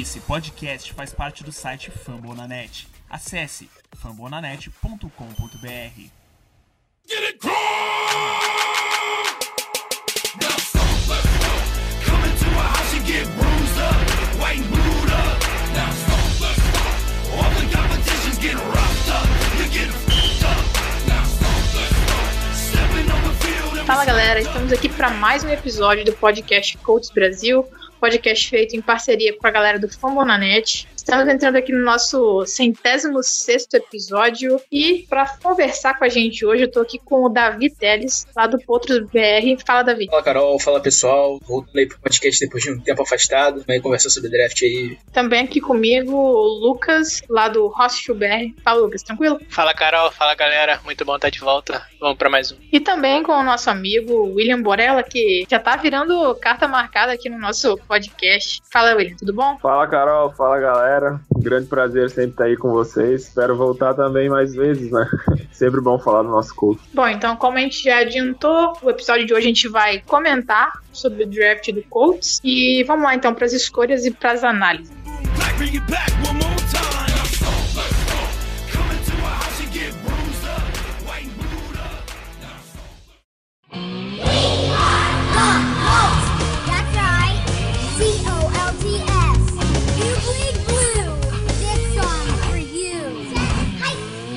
Esse podcast faz parte do site Fambonanet. Acesse fambonanet.com.br. Get it Now stop, let's go. Come into a house and get bruised up, white and booed up. Now stop, let's go. All the competition's getting roughed up. You're getting f***ed up. Now stop, let's go. Stepping on the field. Fala galera, estamos aqui para mais um episódio do podcast Coaches Brasil podcast feito em parceria com a galera do Fambonanet. Estamos entrando aqui no nosso centésimo sexto episódio e para conversar com a gente hoje eu tô aqui com o Davi Teles, lá do Potros BR. Fala, Davi. Fala, Carol. Fala, pessoal. Voltando aí pro podcast depois de um tempo afastado. Vamos conversar sobre draft aí. Também aqui comigo o Lucas, lá do Hostel BR. Fala, Lucas. Tranquilo? Fala, Carol. Fala, galera. Muito bom estar de volta. Vamos para mais um. E também com o nosso amigo William Borella, que já tá virando carta marcada aqui no nosso podcast. Fala, William. Tudo bom? Fala, Carol. Fala, galera galera. Um grande prazer sempre estar aí com vocês. Espero voltar também mais vezes, né? sempre bom falar do nosso culto. Bom, então, como a gente já adiantou, o episódio de hoje a gente vai comentar sobre o draft do Colts. E vamos lá então para as escolhas e para as análises.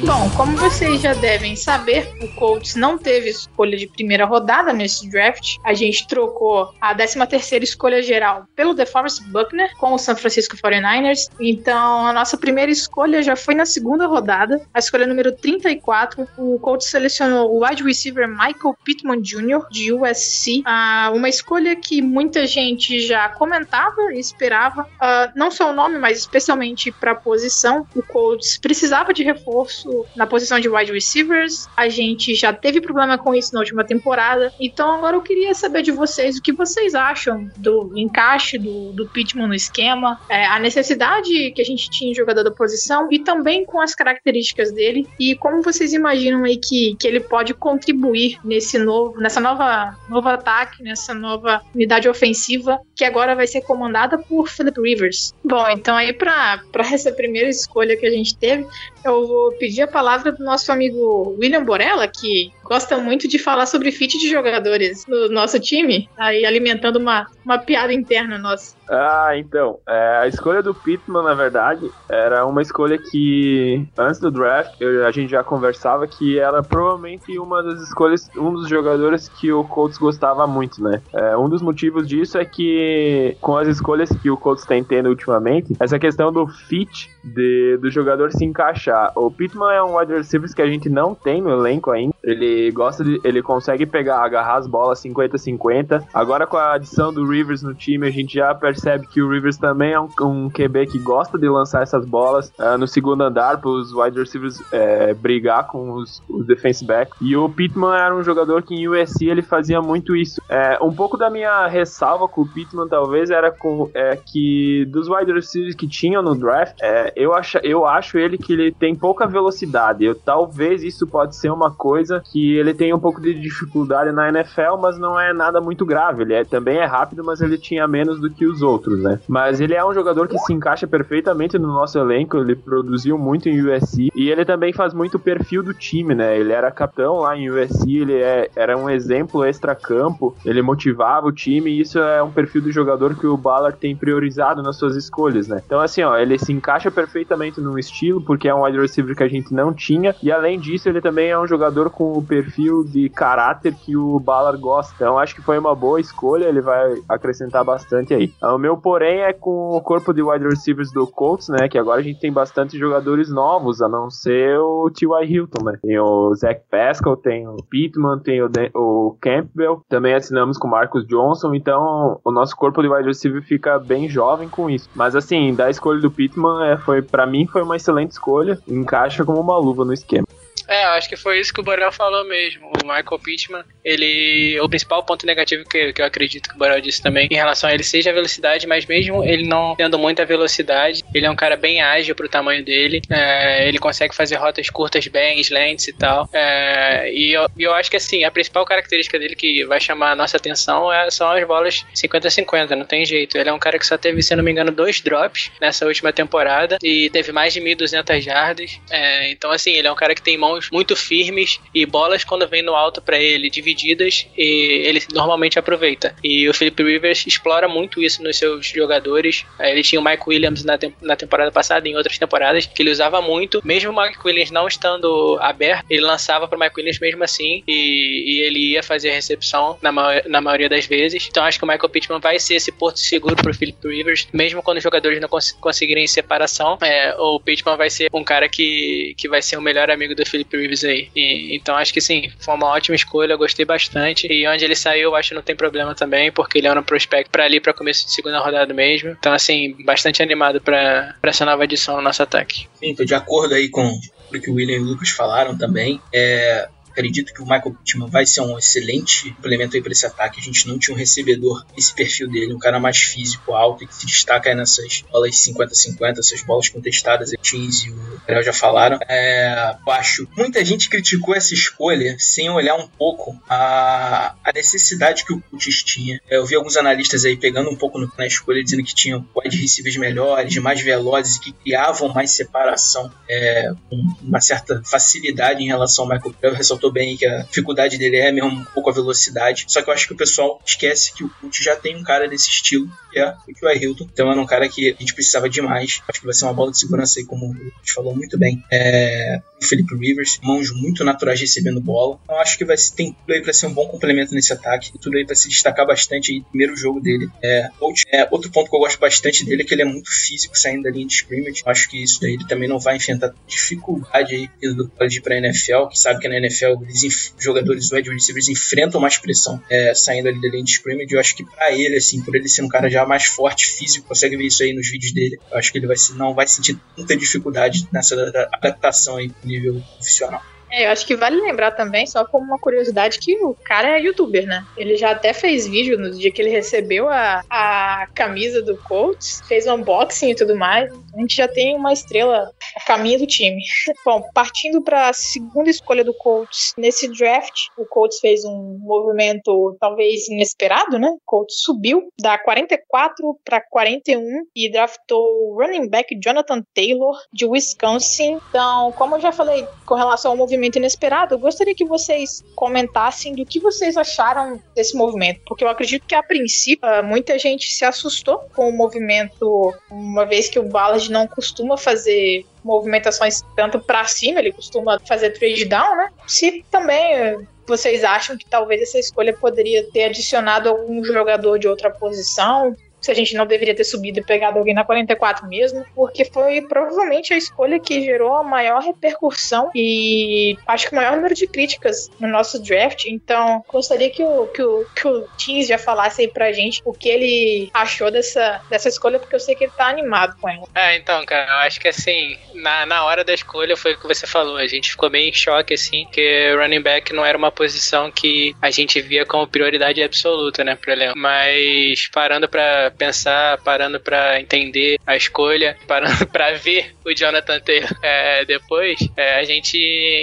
Bom, como vocês já devem saber, o Colts não teve escolha de primeira rodada nesse draft. A gente trocou a 13ª escolha geral pelo DeForest Buckner com o San Francisco 49ers. Então, a nossa primeira escolha já foi na segunda rodada, a escolha número 34. O Colts selecionou o wide receiver Michael Pittman Jr. de USC, ah, uma escolha que muita gente já comentava e esperava, ah, não só o nome, mas especialmente para a posição. O Colts precisava de reforço na posição de wide receivers. A gente já teve problema com isso na última temporada. Então agora eu queria saber de vocês o que vocês acham do encaixe do, do Pittman no esquema, é, a necessidade que a gente tinha em jogador da posição e também com as características dele e como vocês imaginam aí que, que ele pode contribuir nesse novo, nessa nova novo ataque, nessa nova unidade ofensiva que agora vai ser comandada por Philip Rivers. Bom, então aí para essa primeira escolha que a gente teve, eu vou pedir a palavra do nosso amigo William Borella, que gosta muito de falar sobre fit de jogadores no nosso time, aí alimentando uma, uma piada interna nossa. Ah, então. É, a escolha do Pittman, na verdade, era uma escolha que, antes do draft, eu, a gente já conversava que era provavelmente uma das escolhas, um dos jogadores que o Colts gostava muito, né? É, um dos motivos disso é que, com as escolhas que o Colts tem tendo ultimamente, essa questão do fit de, do jogador se encaixar. O Pittman é um wide receiver que a gente não tem no elenco ainda. Ele gosta de. Ele consegue pegar, agarrar as bolas 50-50. Agora, com a adição do Rivers no time, a gente já percebe que o Rivers também é um, um QB que gosta de lançar essas bolas uh, no segundo andar para os wide receivers é, brigar com os, os defense back. E o Pittman era um jogador que em USC ele fazia muito isso. É, um pouco da minha ressalva com o Pittman talvez era com, é, que dos wide receivers que tinham no draft, é, eu, acho, eu acho ele que ele tem pouca velocidade. Eu, talvez isso pode ser uma coisa que ele tem um pouco de dificuldade na NFL, mas não é nada muito grave. Ele é, também é rápido, mas ele tinha menos do que os outros, né? Mas ele é um jogador que se encaixa perfeitamente no nosso elenco, ele produziu muito em USC e ele também faz muito o perfil do time, né? Ele era capitão lá em USC, ele é, era um exemplo extra-campo, ele motivava o time e isso é um perfil do jogador que o Ballard tem priorizado nas suas escolhas, né? Então, assim, ó, ele se encaixa perfeitamente no estilo, porque é um wide receiver que a gente não tinha, e além disso, ele também é um jogador com o perfil de caráter que o Ballard gosta. Então, acho que foi uma boa escolha, ele vai acrescentar bastante aí. O meu, porém, é com o corpo de wide receivers do Colts, né? Que agora a gente tem bastante jogadores novos, a não ser o T.Y. Hilton, né? Tem o Zach Pascal, tem o Pittman, tem o, De o Campbell. Também assinamos com o Marcus Johnson, então o nosso corpo de wide receiver fica bem jovem com isso. Mas assim, da escolha do Pittman, é, foi para mim foi uma excelente escolha, encaixa como uma luva no esquema. É, acho que foi isso que o Borel falou mesmo. O Michael Pittman, ele. O principal ponto negativo que, que eu acredito que o Borel disse também em relação a ele seja a velocidade, mas mesmo ele não tendo muita velocidade, ele é um cara bem ágil pro tamanho dele. É, ele consegue fazer rotas curtas bem, slants e tal. É, e eu, eu acho que assim, a principal característica dele que vai chamar a nossa atenção é, são as bolas 50-50, não tem jeito. Ele é um cara que só teve, se não me engano, dois drops nessa última temporada e teve mais de 1.200 jardas. É, então, assim, ele é um cara que tem mãos muito firmes e bolas quando vem no alto para ele divididas, ele normalmente aproveita. E o Philip Rivers explora muito isso nos seus jogadores. É, ele tinha o Mike Williams na, te na temporada passada, em outras temporadas, que ele usava muito. Mesmo o Mike Williams não estando aberto, ele lançava para o Mike Williams mesmo assim e, e, ele ia fazer a recepção na, ma na maioria das vezes. Então acho que o Michael Pittman vai ser esse porto seguro para o Philip Rivers, mesmo quando os jogadores não cons conseguirem separação. É, o Pittman vai ser um cara que, que vai ser o melhor amigo do Philip Rivers aí. E, então acho que sim, foi uma ótima escolha, eu gostei bastante. E onde ele saiu, eu acho que não tem problema também, porque ele é um prospect para ali para começo de segunda rodada mesmo. Então, assim, bastante animado para essa nova edição no nosso ataque. Sim, tô de acordo aí com o que o William e o Lucas falaram também. É, acredito que o Michael Pittman vai ser um excelente complemento aí para esse ataque. A gente não tinha um recebedor esse perfil dele, um cara mais físico, alto e que se destaca aí nessas bolas 50-50, essas bolas contestadas. O Teams e o Gabriel já falaram. É, eu acho muita gente criticou essa escolha sem olhar um pouco a, a necessidade que o Colts tinha. É, eu vi alguns analistas aí pegando um pouco no, na escolha, dizendo que tinham wide receivers melhores, mais velozes e que criavam mais separação é, com uma certa facilidade em relação ao Michael. Eu ressaltou comentou bem que a dificuldade dele é mesmo um pouco a velocidade. Só que eu acho que o pessoal esquece que o Cult já tem um cara desse estilo, que é o T.Y. Hilton. Então era um cara que a gente precisava demais. Acho que vai ser uma bola de segurança aí, como o gente falou muito bem. É, o Felipe Rivers, mãos muito naturais recebendo bola. Então acho que vai tem tudo aí para ser um bom complemento nesse ataque. Tudo aí para se destacar bastante aí no primeiro jogo dele. É, é, outro ponto que eu gosto bastante dele é que ele é muito físico saindo da linha de scrimmage. Acho que isso daí ele também não vai enfrentar dificuldade aí do college para NFL, que sabe que na NFL eles, jogadores wide receivers enfrentam mais pressão é, saindo ali da linha de scrimmage. Eu acho que para ele, assim, por ele ser um cara já mais forte, físico, consegue ver isso aí nos vídeos dele. Eu acho que ele vai, não vai sentir muita dificuldade nessa adaptação aí nível profissional. É, eu acho que vale lembrar também, só como uma curiosidade, que o cara é youtuber, né? Ele já até fez vídeo no dia que ele recebeu a, a camisa do Colts, fez unboxing e tudo mais. A gente já tem uma estrela caminho do time. Bom, partindo para a segunda escolha do Colts nesse draft, o Colts fez um movimento talvez inesperado, né? O Colts subiu da 44 para 41 e draftou o running back Jonathan Taylor de Wisconsin. Então, como eu já falei com relação ao movimento inesperado, eu gostaria que vocês comentassem do que vocês acharam desse movimento, porque eu acredito que a princípio muita gente se assustou com o movimento, uma vez que o Ballard não costuma fazer movimentações tanto para cima, ele costuma fazer trade down, né? Se também vocês acham que talvez essa escolha poderia ter adicionado algum jogador de outra posição, se a gente não deveria ter subido e pegado alguém na 44 mesmo, porque foi provavelmente a escolha que gerou a maior repercussão e acho que o maior número de críticas no nosso draft. Então, gostaria que o, que o, que o Teams já falasse aí pra gente o que ele achou dessa, dessa escolha, porque eu sei que ele tá animado com ela. É, então, cara, eu acho que assim, na, na hora da escolha foi o que você falou, a gente ficou bem em choque, assim, que running back não era uma posição que a gente via como prioridade absoluta, né, pro elenco. Mas parando pra pensar, parando para entender a escolha, parando para ver o Jonathan Taylor é, depois, é, a gente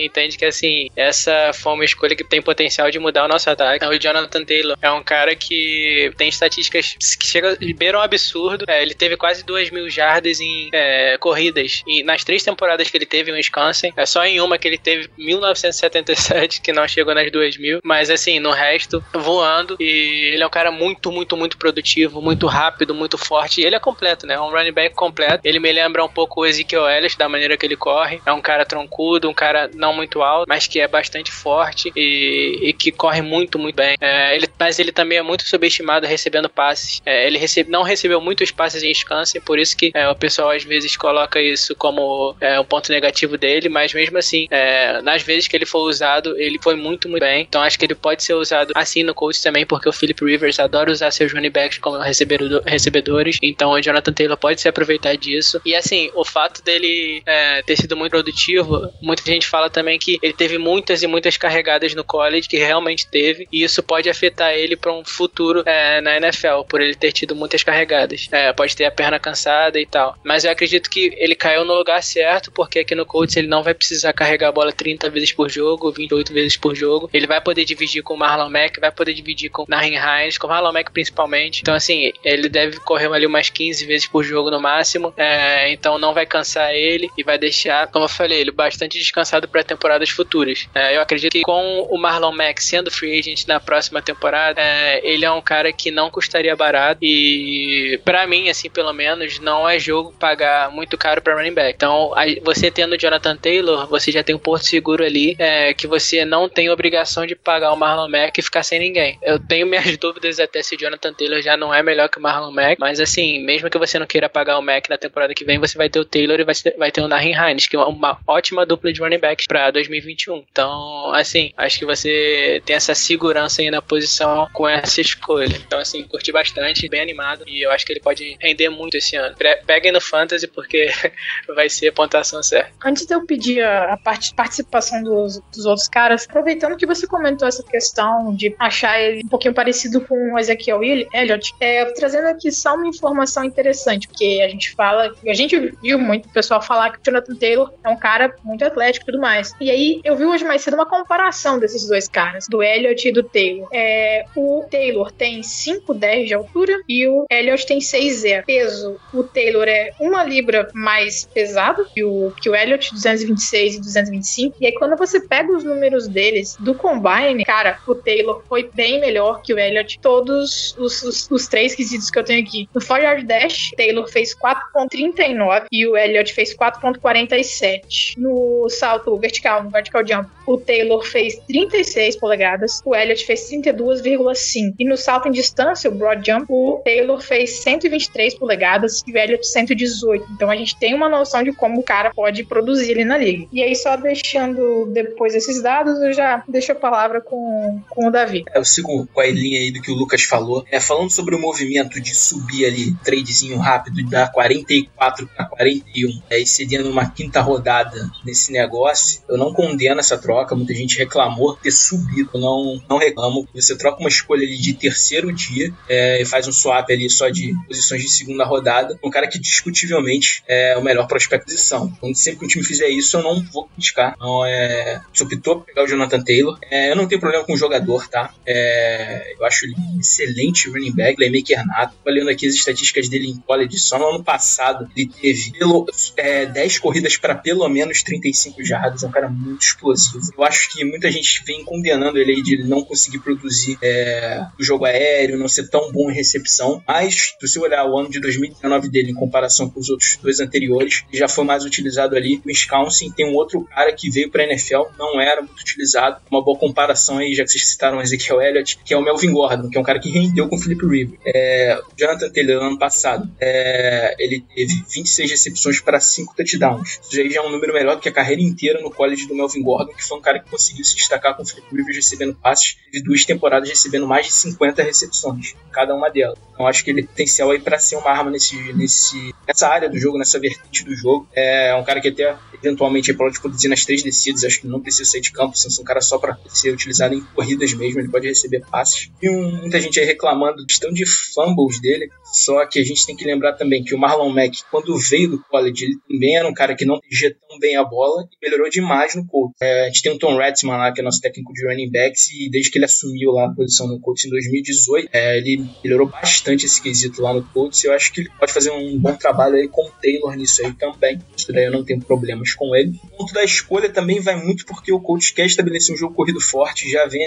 entende que assim, essa foi uma escolha que tem potencial de mudar o nosso ataque. O Jonathan Taylor é um cara que tem estatísticas que chegam beiram um absurdo. É, ele teve quase 2 mil jardas em é, corridas e nas três temporadas que ele teve em Wisconsin, é só em uma que ele teve 1977, que não chegou nas 2 mil, mas assim, no resto, voando. E ele é um cara muito, muito, muito produtivo, muito rápido rápido, muito forte. E ele é completo, né? É um running back completo. Ele me lembra um pouco o Ezekiel Elliott, da maneira que ele corre. É um cara troncudo, um cara não muito alto, mas que é bastante forte e, e que corre muito, muito bem. É, ele, mas ele também é muito subestimado recebendo passes. É, ele recebe, não recebeu muitos passes em Wisconsin, por isso que é, o pessoal às vezes coloca isso como é, um ponto negativo dele, mas mesmo assim, é, nas vezes que ele foi usado, ele foi muito, muito bem. Então acho que ele pode ser usado assim no coach também, porque o Philip Rivers adora usar seus running backs como recebedores recebedores. Então o Jonathan Taylor pode se aproveitar disso. E assim, o fato dele é, ter sido muito produtivo, muita gente fala também que ele teve muitas e muitas carregadas no college, que realmente teve, e isso pode afetar ele para um futuro é, na NFL, por ele ter tido muitas carregadas. É, pode ter a perna cansada e tal. Mas eu acredito que ele caiu no lugar certo, porque aqui no Colts ele não vai precisar carregar a bola 30 vezes por jogo, 28 vezes por jogo. Ele vai poder dividir com o Marlon Mack, vai poder dividir com o Nahin Hines, com o Marlon Mack principalmente. Então, assim, ele deve correr ali umas 15 vezes por jogo no máximo. É, então não vai cansar ele e vai deixar, como eu falei, ele bastante descansado para temporadas futuras. É, eu acredito que com o Marlon Mack sendo free agent na próxima temporada, é, ele é um cara que não custaria barato e para mim, assim, pelo menos, não é jogo pagar muito caro para running back. Então, a, você tendo Jonathan Taylor, você já tem um porto seguro ali é, que você não tem obrigação de pagar o Marlon Mack e ficar sem ninguém. Eu tenho minhas dúvidas até se Jonathan Taylor já não é melhor que o Marlon Mack, mas assim, mesmo que você não queira pagar o Mack na temporada que vem, você vai ter o Taylor e vai, ter o Nahin Hines, que é uma ótima dupla de running backs para 2021. Então, assim, acho que você tem essa segurança aí na posição com essa escolha. Então, assim, curti bastante, bem animado e eu acho que ele pode render muito esse ano. Peguem no Fantasy porque vai ser pontuação certa. Antes de eu pedir a, participação dos, dos outros caras, aproveitando que você comentou essa questão de achar ele um pouquinho parecido com o Ezequiel Elliott, é, trazendo aqui só uma informação interessante, porque a gente fala, a gente viu muito pessoal falar que o Jonathan Taylor é um cara muito atlético e tudo mais. E aí eu vi hoje mais cedo uma comparação desses dois caras, do Elliott e do Taylor. É, o Taylor tem 5,10 de altura e o Elliott tem 6,0. Peso, o Taylor é uma libra mais pesado que o, que o Elliott, 226 e 225. E aí quando você pega os números deles do Combine, cara, o Taylor foi bem melhor que o Elliott. Todos os, os, os três que eu tenho aqui. No 4 Yard Dash, Taylor fez 4.39 e o Elliott fez 4.47. No salto vertical, no vertical jump, o Taylor fez 36 polegadas, o Elliott fez 32,5. E no salto em distância, o broad jump, o Taylor fez 123 polegadas e o Elliott 118. Então a gente tem uma noção de como o cara pode produzir ali na liga. E aí, só deixando depois esses dados, eu já deixo a palavra com, com o Davi. É, eu sigo com a linha aí do que o Lucas falou. É, falando sobre o movimento de subir ali, tradezinho rápido, da 44 para 41, é, e cedendo uma quinta rodada nesse negócio, eu não condeno essa troca. Muita gente reclamou ter subido. Eu não, não reclamo. Você troca uma escolha ali de terceiro dia é, e faz um swap ali só de posições de segunda rodada. Um cara que discutivelmente é o melhor prospecto de posição. Então, sempre que o time fizer isso, eu não vou criticar. Então, é, se optou por pegar o Jonathan Taylor, é, eu não tenho problema com o jogador, tá? É, eu acho ele excelente running back, playmaker nato. Olhando aqui as estatísticas dele em college, só no ano passado ele teve pelo, é, 10 corridas para pelo menos 35 jardas. É um cara muito explosivo. Eu acho que muita gente vem condenando ele aí de ele não conseguir produzir é, o jogo aéreo, não ser tão bom em recepção. Mas, se você olhar o ano de 2019 dele em comparação com os outros dois anteriores, ele já foi mais utilizado ali. Wisconsin tem um outro cara que veio para NFL, não era muito utilizado. Uma boa comparação aí, já que vocês citaram o Ezekiel Elliott, que é o Melvin Gordon, que é um cara que rendeu com o Philip Rivers. É, o Jonathan Taylor, ano passado, é, ele teve 26 recepções para 5 touchdowns. Isso já é um número melhor do que a carreira inteira no college do Melvin Gordon, que foi um cara que conseguiu se destacar com Rivers recebendo passes. Teve duas temporadas recebendo mais de 50 recepções, cada uma delas. Então acho que ele tem potencial aí para ser uma arma nesse, nesse, nessa área do jogo, nessa vertente do jogo. É um cara que até eventualmente pode produzir nas três descidas, acho que não precisa sair de campo, sendo um cara só para ser utilizado em corridas mesmo, ele pode receber passes. E um, muita gente aí reclamando questão de fumbles dele, só que a gente tem que lembrar também que o Marlon Mack, quando veio do college, ele também era um cara que não protegia tão bem a bola e melhorou demais no Colts. É, a gente tem o Tom Ratzman lá, que é nosso técnico de running backs, e desde que ele assumiu lá a posição no Colts em 2018, é, ele melhorou bastante esse quesito lá no Colts, eu acho que ele pode fazer um bom trabalho aí com o Taylor nisso aí também. Isso daí eu não tenho problemas com ele. O ponto da escolha também vai muito porque o coach quer estabelecer um jogo corrido forte, já vem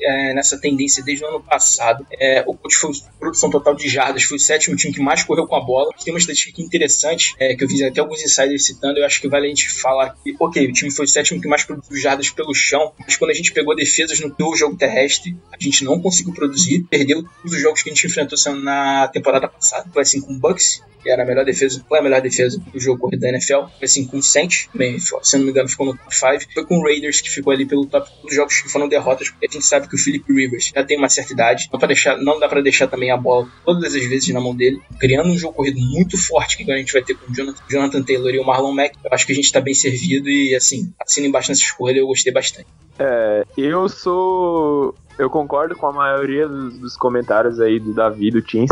é, nessa tendência desde o ano passado. É, o coach foi produção total de jardas, foi o sétimo time que mais correu com a bola. Tem uma estatística interessante é, que eu fiz até alguns insiders citando, eu acho que vale a gente falar que, ok, o time foi o sétimo que mais produziu jardas pelo chão, mas quando a gente pegou defesas no jogo terrestre, a gente não conseguiu produzir, perdeu todos os jogos que a gente enfrentou na temporada passada. Foi assim com o Bucks, que era a melhor defesa, foi a melhor defesa do jogo corrido da NFL. Foi assim com o Saints, também, se não me engano, ficou no top 5. Foi com o Raiders, que ficou ali pelo top dos jogos que foram derrotas, porque a gente sabe que o Philip Rivers já tem uma certa idade. Não, deixar, não dá para deixar também a bola todas as vezes na mão dele, criando um jogo corrido muito forte, que a gente vai ter com o Jonathan, Jonathan Taylor e o Marlon Mack. Eu acho que a gente tá bem servido e, assim, assina embaixo nessa escolha, eu gostei bastante. É, eu sou. Eu concordo com a maioria dos, dos comentários aí do Davi, do Teams.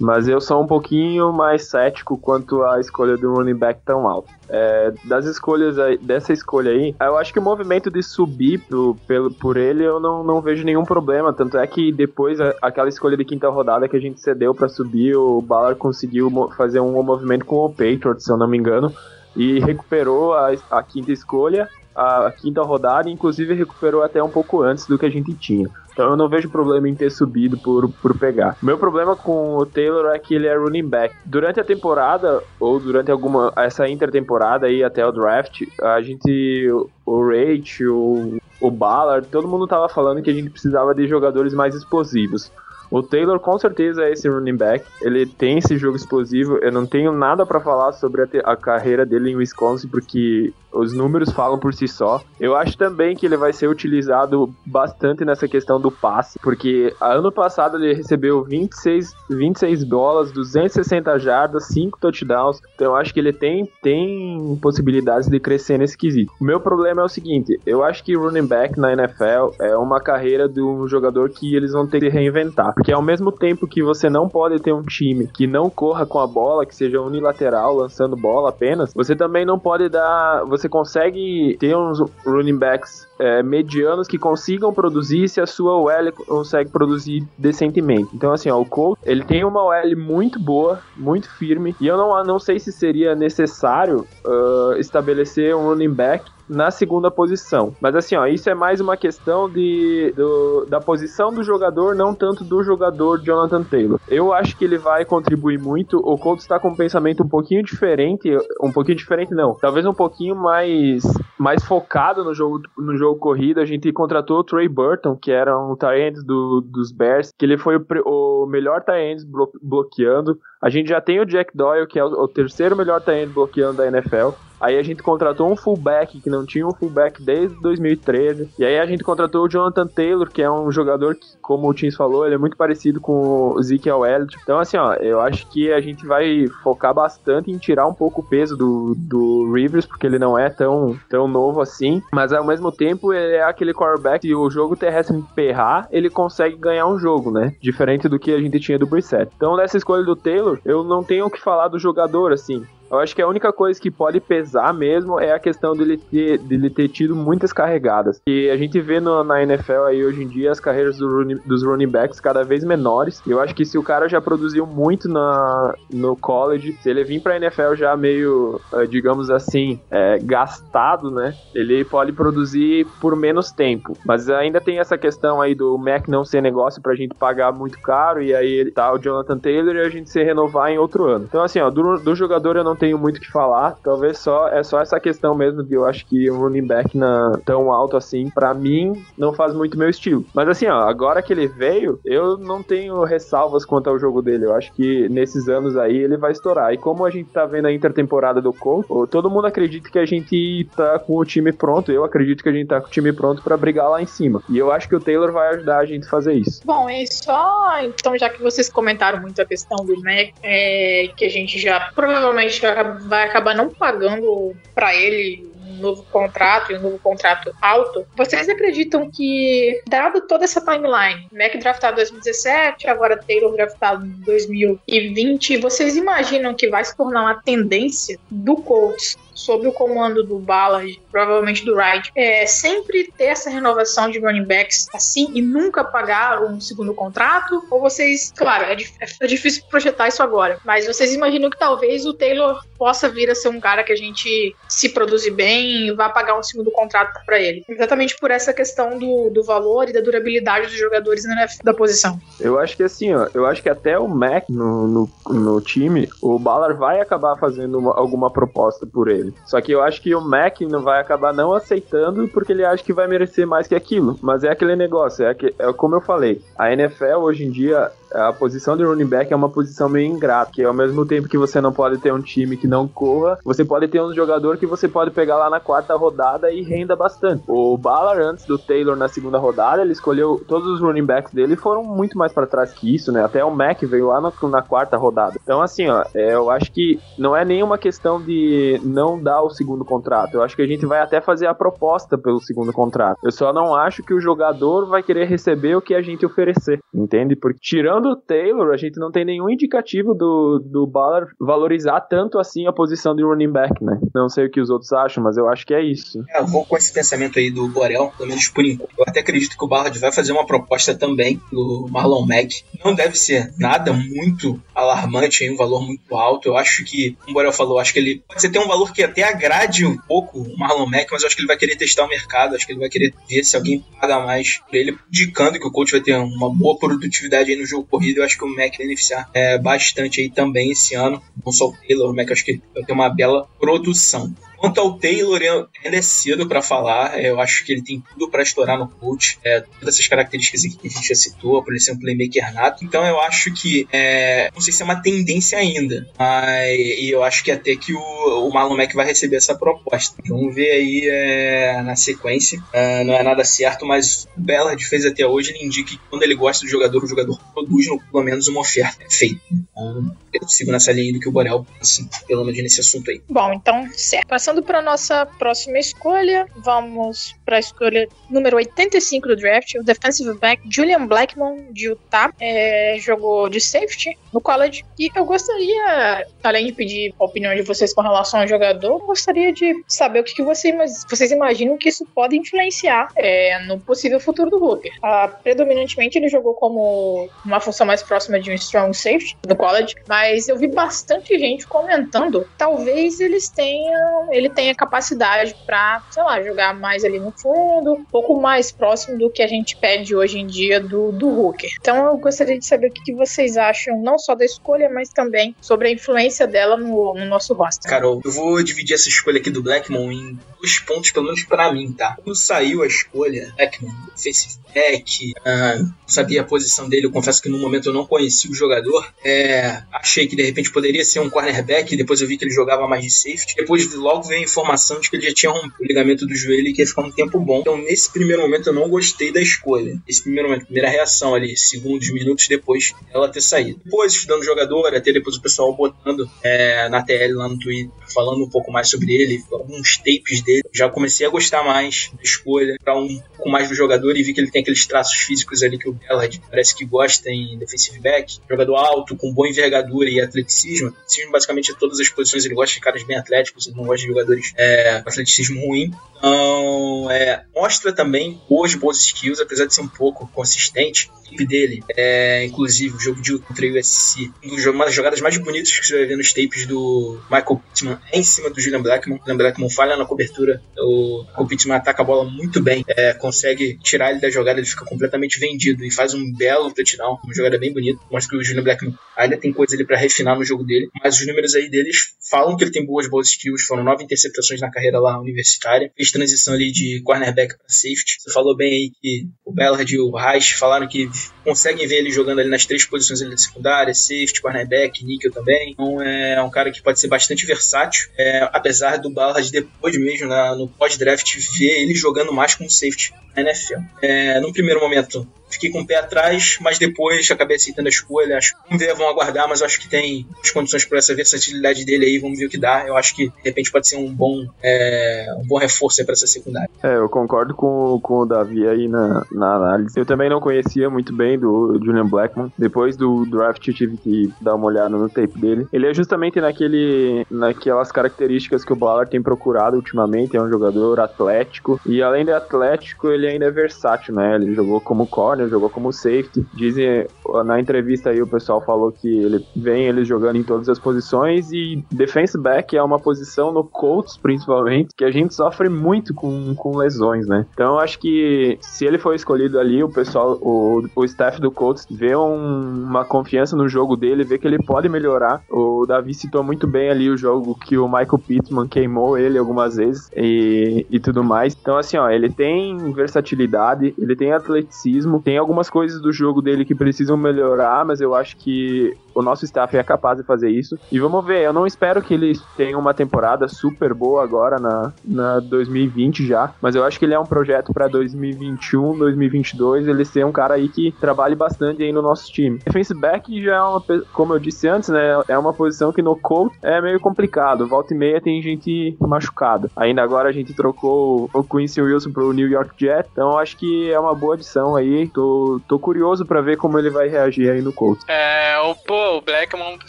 Mas eu sou um pouquinho mais cético quanto à escolha do running back tão alto. É, das escolhas aí, dessa escolha aí, eu acho que o movimento de subir pro, pelo, por ele eu não, não vejo nenhum problema. Tanto é que depois a, aquela escolha de quinta rodada que a gente cedeu para subir, o Ballard conseguiu fazer um movimento com o Patriots, se eu não me engano, e recuperou a, a quinta escolha a quinta rodada, inclusive recuperou até um pouco antes do que a gente tinha. Então eu não vejo problema em ter subido por, por pegar. Meu problema com o Taylor é que ele é running back. Durante a temporada, ou durante alguma essa intertemporada aí até o draft, a gente. O Rate, o, o Ballard, todo mundo tava falando que a gente precisava de jogadores mais explosivos. O Taylor com certeza é esse running back. Ele tem esse jogo explosivo. Eu não tenho nada para falar sobre a, a, carreira dele em Wisconsin porque os números falam por si só. Eu acho também que ele vai ser utilizado bastante nessa questão do passe, porque ano passado ele recebeu 26, 26 bolas, 260 jardas, 5 touchdowns. Então eu acho que ele tem, tem possibilidades de crescer nesse quesito. O meu problema é o seguinte: eu acho que running back na NFL é uma carreira de um jogador que eles vão ter que reinventar. Porque ao mesmo tempo que você não pode ter um time que não corra com a bola, que seja unilateral, lançando bola apenas, você também não pode dar. Você consegue ter uns running backs é, medianos que consigam produzir se a sua OL consegue produzir decentemente. Então, assim, ó, o Colt, ele tem uma OL muito boa, muito firme, e eu não, não sei se seria necessário uh, estabelecer um running back na segunda posição. Mas assim, ó, isso é mais uma questão de, do, da posição do jogador, não tanto do jogador Jonathan Taylor. Eu acho que ele vai contribuir muito. O Colts está com um pensamento um pouquinho diferente, um pouquinho diferente não, talvez um pouquinho mais mais focado no jogo no jogo corrido. A gente contratou o Trey Burton, que era um tight do, dos Bears, que ele foi o, o melhor tight blo bloqueando. A gente já tem o Jack Doyle, que é o, o terceiro melhor tight bloqueando da NFL. Aí a gente contratou um fullback que não tinha um fullback desde 2013. E aí a gente contratou o Jonathan Taylor, que é um jogador que, como o Tins falou, ele é muito parecido com o Ezekiel Elliott. Então, assim, ó, eu acho que a gente vai focar bastante em tirar um pouco o peso do, do Rivers, porque ele não é tão, tão novo assim. Mas ao mesmo tempo, ele é aquele quarterback e o jogo terrestre emperrar, ele consegue ganhar um jogo, né? Diferente do que a gente tinha do Brissett. Então, nessa escolha do Taylor, eu não tenho o que falar do jogador, assim. Eu acho que a única coisa que pode pesar mesmo é a questão dele ter, dele ter tido muitas carregadas. E a gente vê no, na NFL aí hoje em dia as carreiras do dos running backs cada vez menores. Eu acho que se o cara já produziu muito na, no college, se ele vir pra NFL já meio, eh, digamos assim, é, gastado, né? Ele pode produzir por menos tempo. Mas ainda tem essa questão aí do Mac não ser negócio pra gente pagar muito caro e aí tá o Jonathan Taylor e a gente se renovar em outro ano. Então, assim, ó, do, do jogador eu não tenho muito o que falar. Talvez só é só essa questão mesmo de eu acho que um running back na, tão alto assim, para mim, não faz muito meu estilo. Mas assim, ó, agora que ele veio, eu não tenho ressalvas quanto ao jogo dele. Eu acho que nesses anos aí ele vai estourar. E como a gente tá vendo a intertemporada do Colts, todo mundo acredita que a gente tá com o time pronto. Eu acredito que a gente tá com o time pronto para brigar lá em cima. E eu acho que o Taylor vai ajudar a gente a fazer isso. Bom, e só então, já que vocês comentaram muito a questão do Mac, é, que a gente já provavelmente já vai acabar não pagando para ele um novo contrato e um novo contrato alto, vocês acreditam que, dado toda essa timeline, Mac draftado em 2017, agora Taylor draftado em 2020, vocês imaginam que vai se tornar uma tendência do Colts sob o comando do Ballard, provavelmente do Wright, é sempre ter essa renovação de running backs assim e nunca pagar um segundo contrato? Ou vocês, claro, é, é difícil projetar isso agora, mas vocês imaginam que talvez o Taylor possa vir a ser um cara que a gente se produzir bem e vá pagar um segundo contrato para ele? Exatamente por essa questão do, do valor e da durabilidade dos jogadores na da posição. Eu acho que assim, ó, eu acho que até o Mac no, no, no time, o Ballard vai acabar fazendo uma, alguma proposta por ele. Só que eu acho que o Mac não vai acabar não aceitando porque ele acha que vai merecer mais que aquilo. Mas é aquele negócio, é, que, é como eu falei. A NFL hoje em dia a posição de running back é uma posição meio ingrata, que ao mesmo tempo que você não pode ter um time que não corra, você pode ter um jogador que você pode pegar lá na quarta rodada e renda bastante. O Ballard, antes do Taylor na segunda rodada, ele escolheu todos os running backs dele foram muito mais para trás que isso, né? Até o Mac veio lá na, na quarta rodada. Então, assim, ó, é, eu acho que não é nenhuma questão de não dar o segundo contrato. Eu acho que a gente vai até fazer a proposta pelo segundo contrato. Eu só não acho que o jogador vai querer receber o que a gente oferecer, entende? Porque tirando o Taylor, a gente não tem nenhum indicativo do, do Ballard valorizar tanto assim a posição de running back, né? Não sei o que os outros acham, mas eu acho que é isso. É, eu vou com esse pensamento aí do Borel, pelo menos por enquanto. Eu até acredito que o Ballard vai fazer uma proposta também do Marlon Mack. Não deve ser nada muito alarmante, um valor muito alto. Eu acho que, como o Borel falou, acho que ele pode ser ter um valor que até agrade um pouco o Marlon Mack, mas eu acho que ele vai querer testar o mercado, acho que ele vai querer ver se alguém paga mais por ele, indicando que o coach vai ter uma boa produtividade aí no jogo corrido. Eu acho que o vai beneficiar é, bastante aí também esse ano. Não só o Taylor, o Mack acho que vai ter uma bela produção. Quanto ao Taylor, ainda é cedo para falar. Eu acho que ele tem tudo para estourar no coach. É, todas essas características que a gente já citou, por ele ser um playmaker nato. Então eu acho que, é, não sei se é uma tendência ainda, mas eu acho que até que o, o Marlon Mack vai receber essa proposta. Vamos ver aí é, na sequência. É, não é nada certo, mas o Bellard fez até hoje, ele indica que quando ele gosta do jogador, o jogador produz no, pelo menos uma oferta. Feito. Então, eu sigo nessa linha do que o Borel pensa, pelo menos nesse assunto aí. Bom, então, certo. Para nossa próxima escolha, vamos para a escolha número 85 do draft, o defensive back Julian Blackmon de Utah. É, jogou de safety no college. E eu gostaria, além de pedir a opinião de vocês com relação ao jogador, gostaria de saber o que, que vocês, vocês imaginam que isso pode influenciar é, no possível futuro do Hooker. Ah, predominantemente ele jogou como uma função mais próxima de um strong safety no college, mas eu vi bastante gente comentando, talvez eles tenham, ele tenha capacidade para, sei lá, jogar mais ali no fundo, um pouco mais próximo do que a gente pede hoje em dia do, do Hooker. Então eu gostaria de saber o que, vocês acham, não só da escolha, mas também sobre a influência dela no, no nosso roster. Carol, eu vou dividir essa escolha aqui do Blackmon em dois pontos, pelo menos para mim, tá? Quando saiu a escolha, Blackmon, face back, uh, sabia a posição dele, eu confesso que no momento eu não conhecia o jogador. É, achei que de repente poderia ser um cornerback, depois eu vi que ele jogava mais de safety. Depois logo veio a informação de que ele já tinha rompido o ligamento do joelho e que ia ficar um tempo bom. Então nesse primeiro momento eu não gostei da escolha. Esse primeiro momento, primeira reação ali, segundos, minutos depois dela ter saído. Depois, estudando o jogador, até depois o pessoal botando é, na TL lá no Twitter, falando um pouco mais sobre ele, alguns tapes dele. Já comecei a gostar mais da escolha, para um pouco mais do jogador e vi que ele tem aqueles traços físicos ali que o Bellard parece que gosta em defensive back. Jogador alto, com boa envergadura e atleticismo. Atleticismo basicamente em todas as posições ele gosta de caras bem atléticos, ele não gosta de jogadores é, com atleticismo ruim. Então, é, mostra também boas, boas skills, apesar de ser um pouco consistente. A dele, é, inclusive, o jogo de contra o USC, uma das jogadas mais bonitas que você vai ver nos tapes do Michael Pittman é em cima do Julian Blackmon. O Julian Blackmon falha na cobertura, o Michael Pittman ataca a bola muito bem, é, consegue tirar ele da jogada, ele fica completamente vendido e faz um belo touchdown, uma jogada bem bonita. Mostra que o Julian Blackmon ainda tem coisa ali para refinar no jogo dele, mas os números aí deles falam que ele tem boas, boas skills. Foram nove interceptações na carreira lá universitária, fez transição ali de cornerback para safety. Você falou bem aí que o Bellard e o Reich falaram que conseguem ver ele jogando ali nas três posições ali da secundária, safety, cornerback, níquel também. Então é um cara que pode ser bastante versátil, é, apesar do Ballard depois mesmo, na, no pós-draft, ver ele jogando mais como safety na NFL. É, num primeiro momento, fiquei com o pé atrás, mas depois acabei aceitando a escolha. Acho, vamos ver, vamos aguardar, mas acho que tem as condições para essa versatilidade dele aí, vamos ver o que dá. Eu acho que de repente pode ser um bom, é, um bom reforço para essa secundária. É, eu concordo com, com o Davi aí na, na análise. Eu também não conhecia muito bem do Julian Blackman. Depois do draft eu tive que dar uma olhada no tape dele. Ele é justamente naquele, naquelas características que o Ballard tem procurado ultimamente. É um jogador atlético e além de atlético, ele ainda é versátil, né? Ele jogou como corner, jogou como safety. Dizem na entrevista aí o pessoal falou que ele vem ele jogando em todas as posições e defense back é uma posição no Colts principalmente que a gente sofre muito com, com lesões, né? Então acho que se ele for escolhido ali, o pessoal, o, o staff do Colts vê um, uma confiança no jogo dele, vê que ele pode melhorar. O Davi citou muito bem ali o jogo que o Michael Pittman queimou ele algumas vezes e, e tudo mais. Então assim, ó, ele tem versatilidade, ele tem atleticismo, tem algumas coisas do jogo dele que precisam melhorar, mas eu acho que o nosso staff é capaz de fazer isso. E vamos ver, eu não espero que ele tenha uma temporada super boa agora na, na 2020 já, mas eu acho que ele é um projeto para 2021, 2022, ele ser um cara aí que trabalhe bastante aí no nosso time. Defensive back já é uma, como eu disse antes, né, é uma posição que no Colt é meio complicado. Volta e meia tem gente machucada. Ainda agora a gente trocou o Quincy Wilson pro New York Jet, então acho que é uma boa adição aí. Tô, tô curioso para ver como ele vai reagir aí no Colt. É, o o Blackmon, pra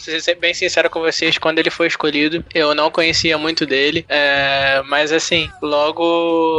ser bem sincero com vocês, quando ele foi escolhido, eu não conhecia muito dele. É, mas assim, logo,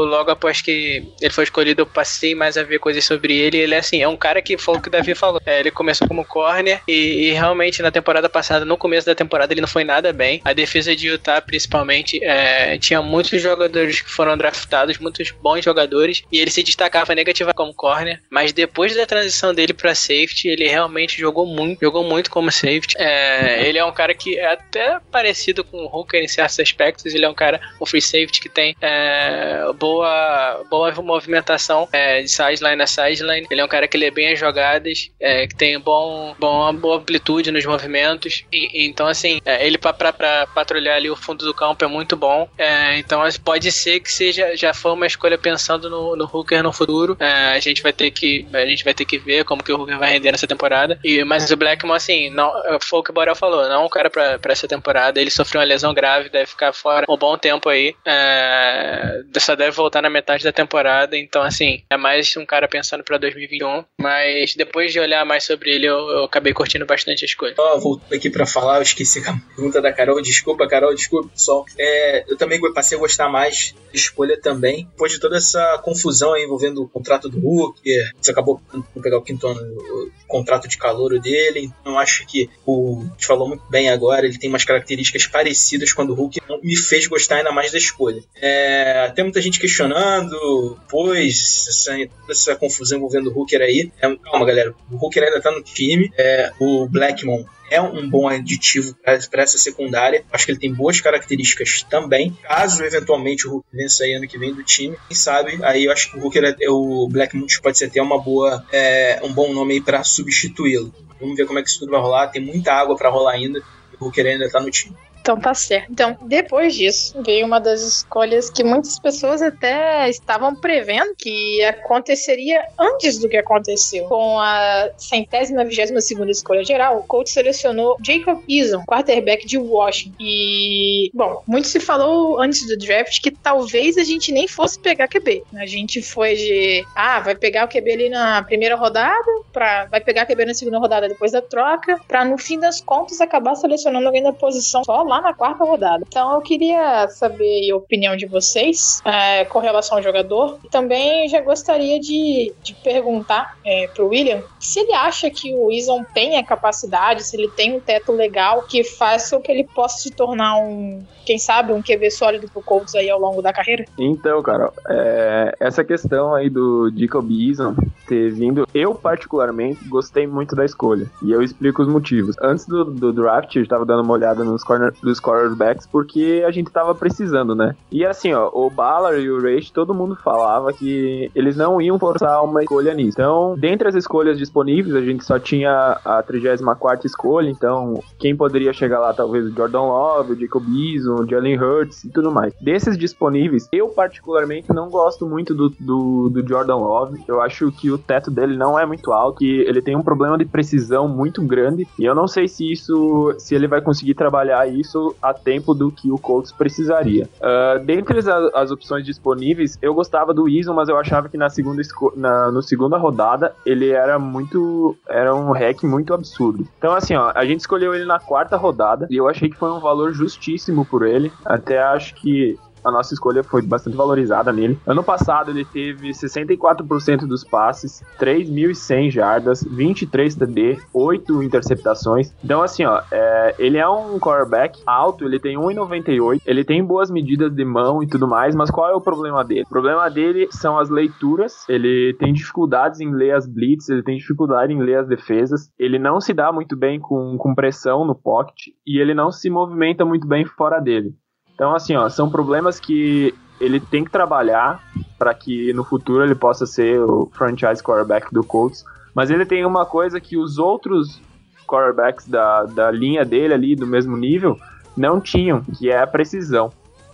logo após que ele foi escolhido, eu passei mais a ver coisas sobre ele. Ele é assim, é um cara que foi o que o Davi falou. É, ele começou como corner e, e, realmente na temporada passada, no começo da temporada, ele não foi nada bem. A defesa de Utah, principalmente, é, tinha muitos jogadores que foram draftados, muitos bons jogadores, e ele se destacava negativamente como corner. Mas depois da transição dele para safety, ele realmente jogou muito, jogou muito como safety. É, ele é um cara que é até parecido com o Hooker em certos aspectos. Ele é um cara, um free safety que tem é, boa, boa movimentação é, de sideline a sideline. Ele é um cara que lê bem as jogadas, é, que tem bom, bom, boa amplitude nos movimentos. E, então, assim, é, ele para patrulhar ali o fundo do campo é muito bom. É, então, pode ser que seja já foi uma escolha pensando no, no Hooker no futuro. a gente vai ter que a gente vai ter que ver como que o Hooker vai render nessa temporada. E mas o Blackmon assim não, foi o que o Borel falou, não um cara pra, pra essa temporada. Ele sofreu uma lesão grave, deve ficar fora um bom tempo aí. É, só deve voltar na metade da temporada. Então, assim, é mais um cara pensando pra 2021. Mas depois de olhar mais sobre ele, eu, eu acabei curtindo bastante a escolha. Ó, oh, voltando aqui pra falar, eu esqueci a pergunta da Carol. Desculpa, Carol, desculpa, pessoal. É, eu também passei a gostar mais da escolha também. Depois de toda essa confusão envolvendo o contrato do Hulk, você acabou por pegar o quinto ano, o contrato de calor dele. Então, eu acho que o que falou muito bem agora, ele tem umas características parecidas quando o Hulk me fez gostar ainda mais da escolha. É, tem muita gente questionando, pois, essa, essa confusão envolvendo o Hooker aí. É, calma, galera, o Hooker ainda tá no time, é, o Blackmon é um bom aditivo para essa secundária. Acho que ele tem boas características também. Caso eventualmente o Hulk vença aí ano que vem do time, quem sabe, aí eu acho que o Hooker, é, o Blackmon pode ser até uma boa, é, um bom nome para substituí-lo. Vamos ver como é que isso tudo vai rolar. Tem muita água para rolar ainda. O Hooker ainda tá no time. Então tá certo. Então, depois disso, veio uma das escolhas que muitas pessoas até estavam prevendo que aconteceria antes do que aconteceu. Com a centésima, vigésima segunda escolha geral, o coach selecionou Jacob Eason, quarterback de Washington. E, bom, muito se falou antes do draft que talvez a gente nem fosse pegar QB. A gente foi de, ah, vai pegar o QB ali na primeira rodada, pra, vai pegar o QB na segunda rodada depois da troca, pra no fim das contas acabar selecionando alguém da posição só lá lá na quarta rodada. Então eu queria saber a opinião de vocês é, com relação ao jogador. Também já gostaria de, de perguntar é, pro William se ele acha que o Ison tem a capacidade, se ele tem um teto legal que faça com que ele possa se tornar um, quem sabe, um QB sólido pro Colts aí ao longo da carreira. Então, cara, é, essa questão aí do Jacob Eason ter vindo, eu particularmente gostei muito da escolha. E eu explico os motivos. Antes do, do draft, eu estava dando uma olhada nos corner, dos quarterbacks porque a gente tava precisando, né? E assim, ó, o Ballard e o Rage, todo mundo falava que eles não iam forçar uma escolha nisso. Então, dentre as escolhas disponíveis, a gente só tinha a 34 escolha, então quem poderia chegar lá talvez o Jordan Love, o Jacob Eason, o Jalen Hurts e tudo mais. Desses disponíveis, eu particularmente não gosto muito do, do, do Jordan Love. Eu acho que o teto dele não é muito alto, que ele tem um problema de precisão muito grande, e eu não sei se isso, se ele vai conseguir trabalhar isso isso a tempo do que o Colts precisaria. Uh, dentre as, as, opções disponíveis, eu gostava do Eason, mas eu achava que na segunda, na no segunda rodada ele era muito. Era um hack muito absurdo. Então, assim, ó, a gente escolheu ele na quarta rodada e eu achei que foi um valor justíssimo por ele. Até acho que a nossa escolha foi bastante valorizada nele. Ano passado ele teve 64% dos passes, 3.100 jardas, 23 TD, 8 interceptações. Então assim, ó, é, ele é um quarterback alto, ele tem 1,98, ele tem boas medidas de mão e tudo mais, mas qual é o problema dele? O problema dele são as leituras, ele tem dificuldades em ler as blitz, ele tem dificuldade em ler as defesas, ele não se dá muito bem com, com pressão no pocket e ele não se movimenta muito bem fora dele. Então, assim, ó, são problemas que ele tem que trabalhar para que no futuro ele possa ser o franchise quarterback do Colts. Mas ele tem uma coisa que os outros quarterbacks da, da linha dele ali, do mesmo nível, não tinham, que é a precisão.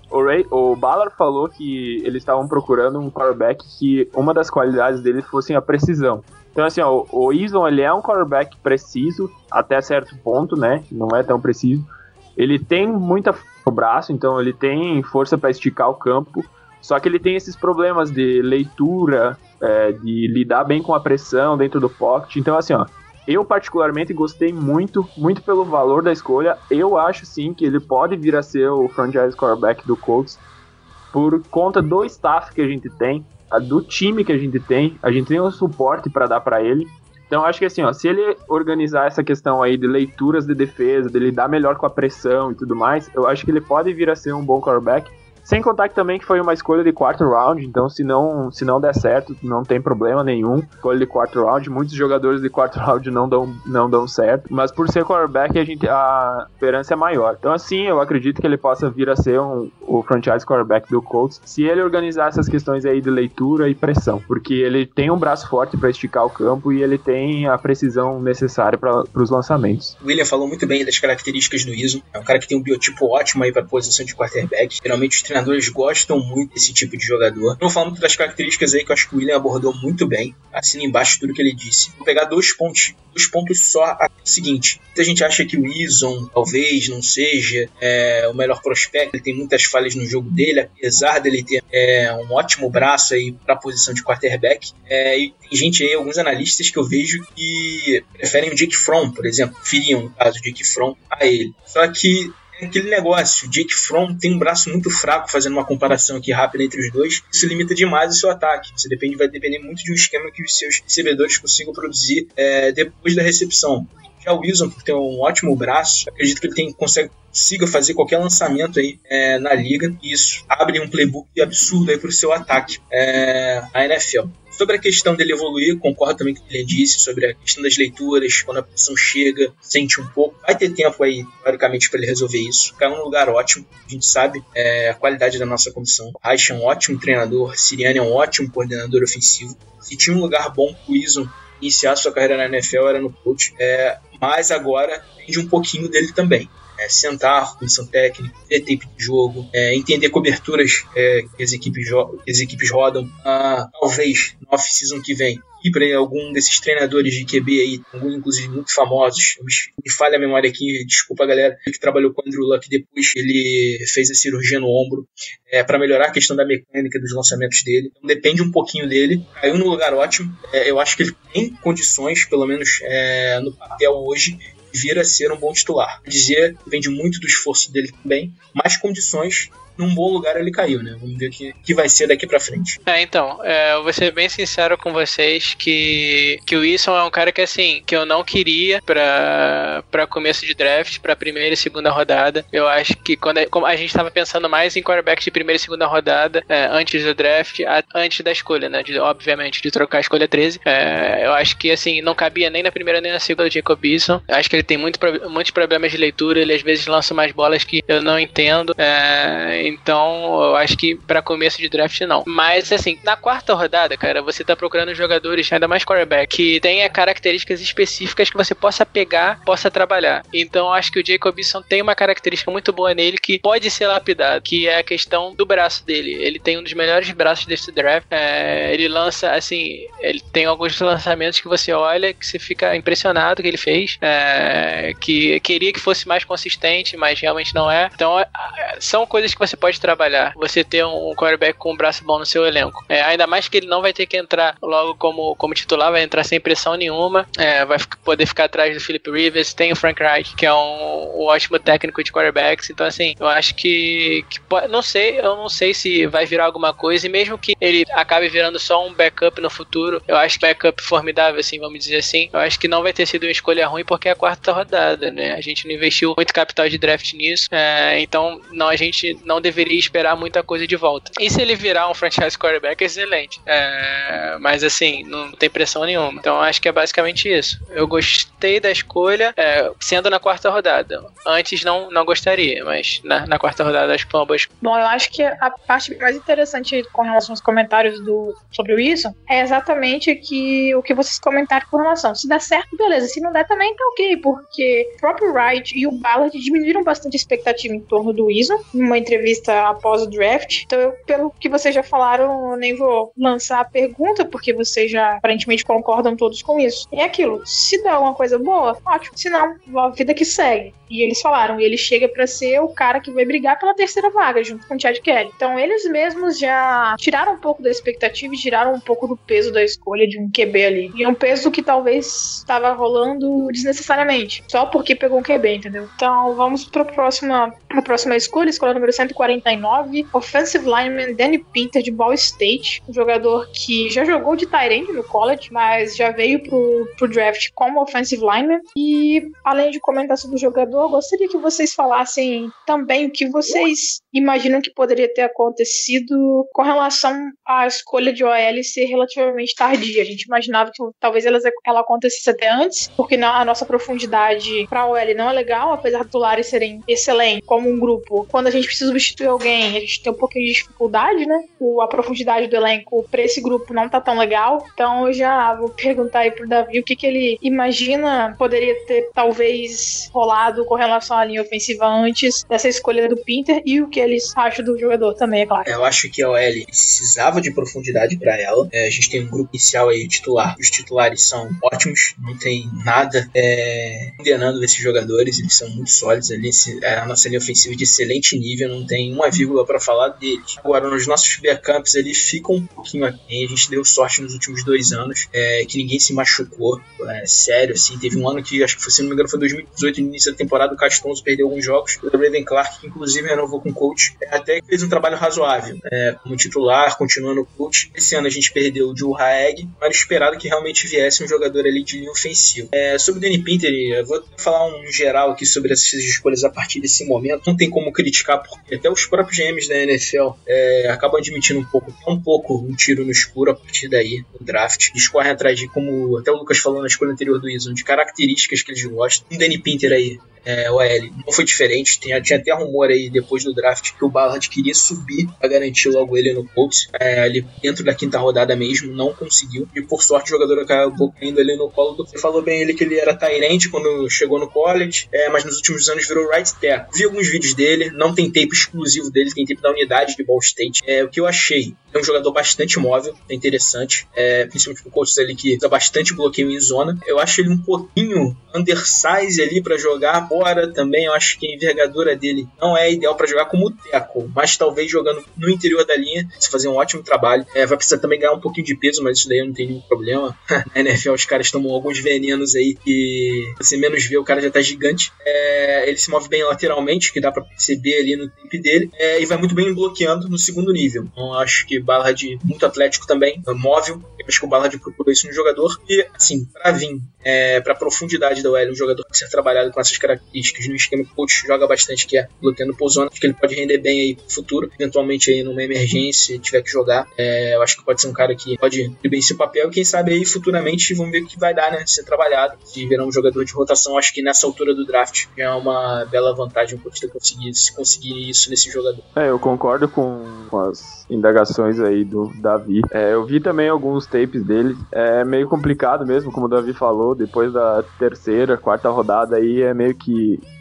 O, Ray, o Ballard falou que eles estavam procurando um quarterback que uma das qualidades dele fosse a precisão. Então, assim, ó, o Eason, ele é um quarterback preciso, até certo ponto, né? Não é tão preciso. Ele tem muita no braço, então ele tem força para esticar o campo. Só que ele tem esses problemas de leitura, é, de lidar bem com a pressão dentro do pocket. Então, assim, ó, eu particularmente gostei muito, muito pelo valor da escolha. Eu acho sim que ele pode vir a ser o franchise quarterback do Colts por conta do staff que a gente tem, do time que a gente tem. A gente tem um suporte para dar para ele. Então acho que assim, ó, se ele organizar essa questão aí de leituras de defesa, de lidar melhor com a pressão e tudo mais, eu acho que ele pode vir a ser um bom quarterback. Sem contar que também que foi uma escolha de quarto round, então se não, se não der certo, não tem problema nenhum. Escolha de quarto round, muitos jogadores de quarto round não dão, não dão certo, mas por ser quarterback a, gente, a esperança é maior. Então assim, eu acredito que ele possa vir a ser um, o franchise quarterback do Colts, se ele organizar essas questões aí de leitura e pressão, porque ele tem um braço forte para esticar o campo e ele tem a precisão necessária para os lançamentos. O William falou muito bem das características do ISO, é um cara que tem um biotipo ótimo aí para posição de quarterback. Geralmente os treinadores gostam muito desse tipo de jogador. Não falar muito das características aí que eu acho que o William abordou muito bem. Assina embaixo tudo que ele disse. Vou pegar dois pontos, dois pontos só. Aqui. O seguinte: muita gente acha que o Ison talvez não seja é, o melhor prospecto. Ele tem muitas falhas no jogo dele, apesar dele ter é, um ótimo braço aí para a posição de quarterback. É, e tem gente aí, alguns analistas que eu vejo que preferem o Jake Fromm, por exemplo, preferiam no caso o Jake Fromm a ele. Só que aquele negócio. O Jake Fromm tem um braço muito fraco, fazendo uma comparação aqui rápida entre os dois. Isso limita demais o seu ataque. Você depende, vai depender muito de um esquema que os seus recebedores consigam produzir é, depois da recepção. Já o Wilson, por ter um ótimo braço, acredito que ele tem, consegue consiga fazer qualquer lançamento aí é, na liga. E isso abre um playbook absurdo aí para o seu ataque é, na NFL. Sobre a questão dele evoluir, concordo também com o que ele disse sobre a questão das leituras, quando a posição chega, sente um pouco. Vai ter tempo aí, teoricamente, para ele resolver isso. Caiu num lugar ótimo, a gente sabe é, a qualidade da nossa comissão. Reich é um ótimo treinador, Siriane é um ótimo coordenador ofensivo. Se tinha um lugar bom pro Ison iniciar sua carreira na NFL, era no coach. É, mas agora depende um pouquinho dele também é, sentar com comissão técnica, ver tape de jogo, é, entender coberturas é, que, as equipes que as equipes rodam. Ah, talvez no off-season que vem ir para algum desses treinadores de QB aí, alguns inclusive muito famosos. Me falha a memória aqui, desculpa galera, que trabalhou com o Andrew Luck depois ele fez a cirurgia no ombro é, para melhorar a questão da mecânica dos lançamentos dele. Então depende um pouquinho dele. Caiu no lugar ótimo. É, eu acho que ele tem condições, pelo menos é, no papel hoje, vir a ser um bom titular. Dizer depende muito do esforço dele também, mais condições num bom lugar ele caiu, né? Vamos ver o que, que vai ser daqui para frente. É, então, é, eu vou ser bem sincero com vocês que, que o Wilson é um cara que, assim, que eu não queria pra, pra começo de draft, pra primeira e segunda rodada. Eu acho que quando a, a gente tava pensando mais em quarterback de primeira e segunda rodada, é, antes do draft, a, antes da escolha, né? De, obviamente, de trocar a escolha 13. É, eu acho que, assim, não cabia nem na primeira nem na segunda o Jacob Wilson. Eu acho que ele tem muito, muitos problemas de leitura, ele às vezes lança mais bolas que eu não entendo. É, então, eu acho que para começo de draft não. Mas assim, na quarta rodada, cara, você tá procurando jogadores, ainda mais quarterback, que tenha características específicas que você possa pegar, possa trabalhar. Então, acho que o Jacobson tem uma característica muito boa nele que pode ser lapidado, que é a questão do braço dele. Ele tem um dos melhores braços desse draft. É, ele lança, assim, ele tem alguns lançamentos que você olha que você fica impressionado que ele fez, é, que queria que fosse mais consistente, mas realmente não é. Então, são coisas que você pode trabalhar. Você ter um quarterback com um braço bom no seu elenco. É, ainda mais que ele não vai ter que entrar logo como, como titular, vai entrar sem pressão nenhuma. É, vai poder ficar atrás do Philip Rivers. Tem o Frank Reich, que é um, um ótimo técnico de quarterbacks. Então, assim, eu acho que, que. Não sei, eu não sei se vai virar alguma coisa. E mesmo que ele acabe virando só um backup no futuro, eu acho que backup formidável, assim, vamos dizer assim. Eu acho que não vai ter sido uma escolha ruim porque é a quarta rodada, né? A gente não investiu muito capital de draft nisso. É, então, não, a gente não não deveria esperar muita coisa de volta. E se ele virar um franchise quarterback, excelente. É, mas assim, não tem pressão nenhuma. Então acho que é basicamente isso. Eu gostei da escolha, é, sendo na quarta rodada. Antes não, não gostaria, mas na, na quarta rodada acho que foi uma boa escolha. Bom, eu acho que a parte mais interessante com relação aos comentários do, sobre o Wilson é exatamente que, o que vocês comentaram com relação. Se der certo, beleza. Se não der, também tá ok, porque o próprio Wright e o Ballard diminuíram bastante a expectativa em torno do Wilson numa entrevista após o draft. Então, eu, pelo que vocês já falaram, eu nem vou lançar a pergunta, porque vocês já aparentemente concordam todos com isso. É aquilo, se der alguma coisa boa, ótimo. Se não, a vida que segue. E eles falaram, ele chega para ser o cara que vai brigar pela terceira vaga, junto com o Chad Kelly. Então eles mesmos já tiraram um pouco da expectativa e tiraram um pouco do peso da escolha de um QB ali. E um peso que talvez estava rolando desnecessariamente, só porque pegou um QB, entendeu? Então vamos para a próxima, pra próxima escolha, escolha número 149, Offensive Lineman Danny Pinter de Ball State, um jogador que já jogou de Tyrant no college, mas já veio pro, pro draft como Offensive Lineman. E além de comentar sobre o jogador, gostaria que vocês falassem também o que vocês imaginam que poderia ter acontecido com relação à escolha de OL ser relativamente tardia. A gente imaginava que talvez ela, ela acontecesse até antes, porque a nossa profundidade para OL não é legal, apesar dos titulares serem excelentes como um grupo. Quando a gente precisa substituir alguém, a gente tem um pouquinho de dificuldade, né? a profundidade do elenco para esse grupo não tá tão legal. Então eu já vou perguntar aí pro Davi o que, que ele imagina poderia ter talvez rolado com relação à linha ofensiva antes dessa escolha do Pinter e o que eles acham do jogador também, é claro. Eu acho que a OL precisava de profundidade para ela. É, a gente tem um grupo inicial aí titular. Os titulares são ótimos, não tem nada é, condenando esses jogadores, eles são muito sólidos ali. É, a nossa linha ofensiva de excelente nível, não tem uma vírgula para falar deles. Agora, nos nossos backups, ele fica um pouquinho aquém. A gente deu sorte nos últimos dois anos é, que ninguém se machucou. É, sério, assim. Teve um ano que, acho que, se não me engano, foi 2018, no início da temporada, o Castonzo perdeu alguns jogos. O Braden Clark, que inclusive renovou com o coach, é, até fez um trabalho razoável é, como titular, continuando o coach. Esse ano a gente perdeu o Joe Haeg, era esperado que realmente viesse um jogador ali de linha ofensiva. É, sobre o Danny Pinter, eu vou falar um geral aqui sobre essas escolhas a partir desse momento. Não tem como criticar, porque até os próprios GMs da NFL é, acabam admitindo um pouco, um pouco um tiro no escuro a partir daí, no draft. Eles correm atrás de, como até o Lucas falou na escolha anterior do Ison, de características que eles gostam. Um Danny Pinter aí, é, OL, não foi diferente. Tinha, tinha até rumor aí depois do draft que o Ballard queria subir para garantir logo ele no Colts. É, ali dentro da quinta rodada mesmo, não conseguiu. E por sorte o jogador acabou caindo ali no colo do. Falou bem ele que ele era Tyrant quando chegou no college, é, mas nos últimos anos virou right tackle. Vi alguns vídeos dele, não tem tape exclusivo dele, tem tape da unidade de Ball State. É, o que eu achei é um jogador bastante móvel, é interessante, é, principalmente pro coach ali que usa bastante bloqueio em zona. Eu acho ele um pouquinho undersize ali para jogar fora também. Eu acho que a envergadura dele não é ideal para jogar como teco, mas talvez jogando no interior da linha, se fazer um ótimo trabalho. É, vai precisar também ganhar um pouquinho de peso, mas isso daí eu não tenho nenhum problema. Na NFL os caras tomam alguns venenos aí que você menos vê, o cara já tá gigante. É, ele se move bem lateralmente, que dá para perceber ali no tempo dele, é, e vai muito bem bloqueando no segundo nível. Então acho que Ballard muito atlético também, móvel. Eu acho que o Ballard procurou isso no jogador. E assim, para vir é, para a profundidade da OL, um jogador que ser trabalhado com essas características no esquema que o coach joga bastante, que é bloqueando por zona, acho que ele pode render bem aí no futuro, eventualmente aí numa emergência, tiver que jogar. É, eu acho que pode ser um cara que pode ter bem seu papel e quem sabe aí futuramente vamos ver o que vai dar, né? Ser trabalhado, se virar um jogador de rotação, acho que nessa altura do draft é uma bela vantagem o coach ter conseguido, se conseguir isso nesse jogador. É, eu concordo com as indagações aí do Davi. É, eu vi também alguns tapes dele, é meio complicado mesmo, como o Davi falou, depois da terceira, quarta rodada aí é meio que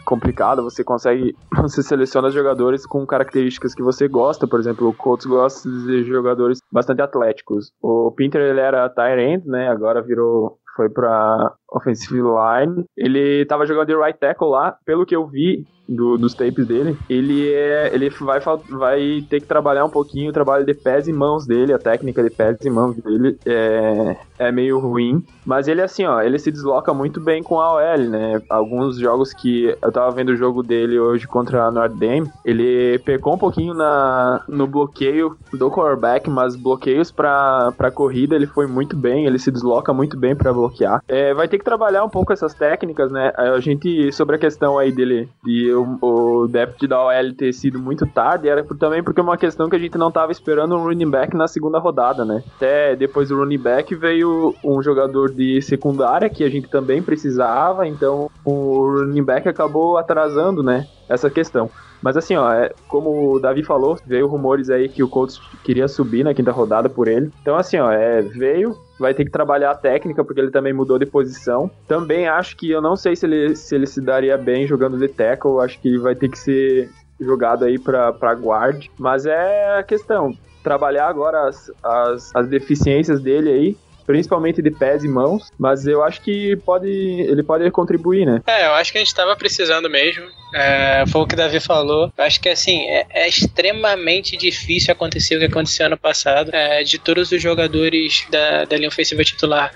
complicado, você consegue, você seleciona jogadores com características que você gosta, por exemplo, o Colts gosta de jogadores bastante atléticos. O Pinter ele era tight end, né, agora virou foi para offensive line. Ele tava jogando de right tackle lá, pelo que eu vi do, dos tapes dele, ele é, ele vai, vai ter que trabalhar um pouquinho o trabalho de pés e mãos dele, a técnica de pés e mãos dele é, é meio ruim, mas ele assim, ó, ele se desloca muito bem com a OL, né? Alguns jogos que eu tava vendo o jogo dele hoje contra a Notre Dame, ele pecou um pouquinho na, no bloqueio do quarterback, mas bloqueios para corrida ele foi muito bem, ele se desloca muito bem para bloquear. É, vai ter que trabalhar um pouco essas técnicas, né? A gente, sobre a questão aí dele, de o, o depth da OL ter sido muito tarde, era por, também porque é uma questão que a gente não tava esperando um running back na segunda rodada, né? Até depois do running back veio um jogador de secundária que a gente também precisava, então o running back acabou atrasando, né? Essa questão. Mas assim, ó, é, como o Davi falou, veio rumores aí que o Colts queria subir na quinta rodada por ele. Então, assim, ó, é, veio, vai ter que trabalhar a técnica, porque ele também mudou de posição. Também acho que eu não sei se ele se, ele se daria bem jogando de tackle, acho que vai ter que ser jogado aí pra guard. Mas é a questão, trabalhar agora as, as, as deficiências dele aí, principalmente de pés e mãos, mas eu acho que pode, ele pode contribuir, né? É, eu acho que a gente estava precisando mesmo. É, foi o que o Davi falou. Eu acho que assim, é, é, extremamente difícil acontecer o que aconteceu ano passado. É, de todos os jogadores da, da linha ofensiva titular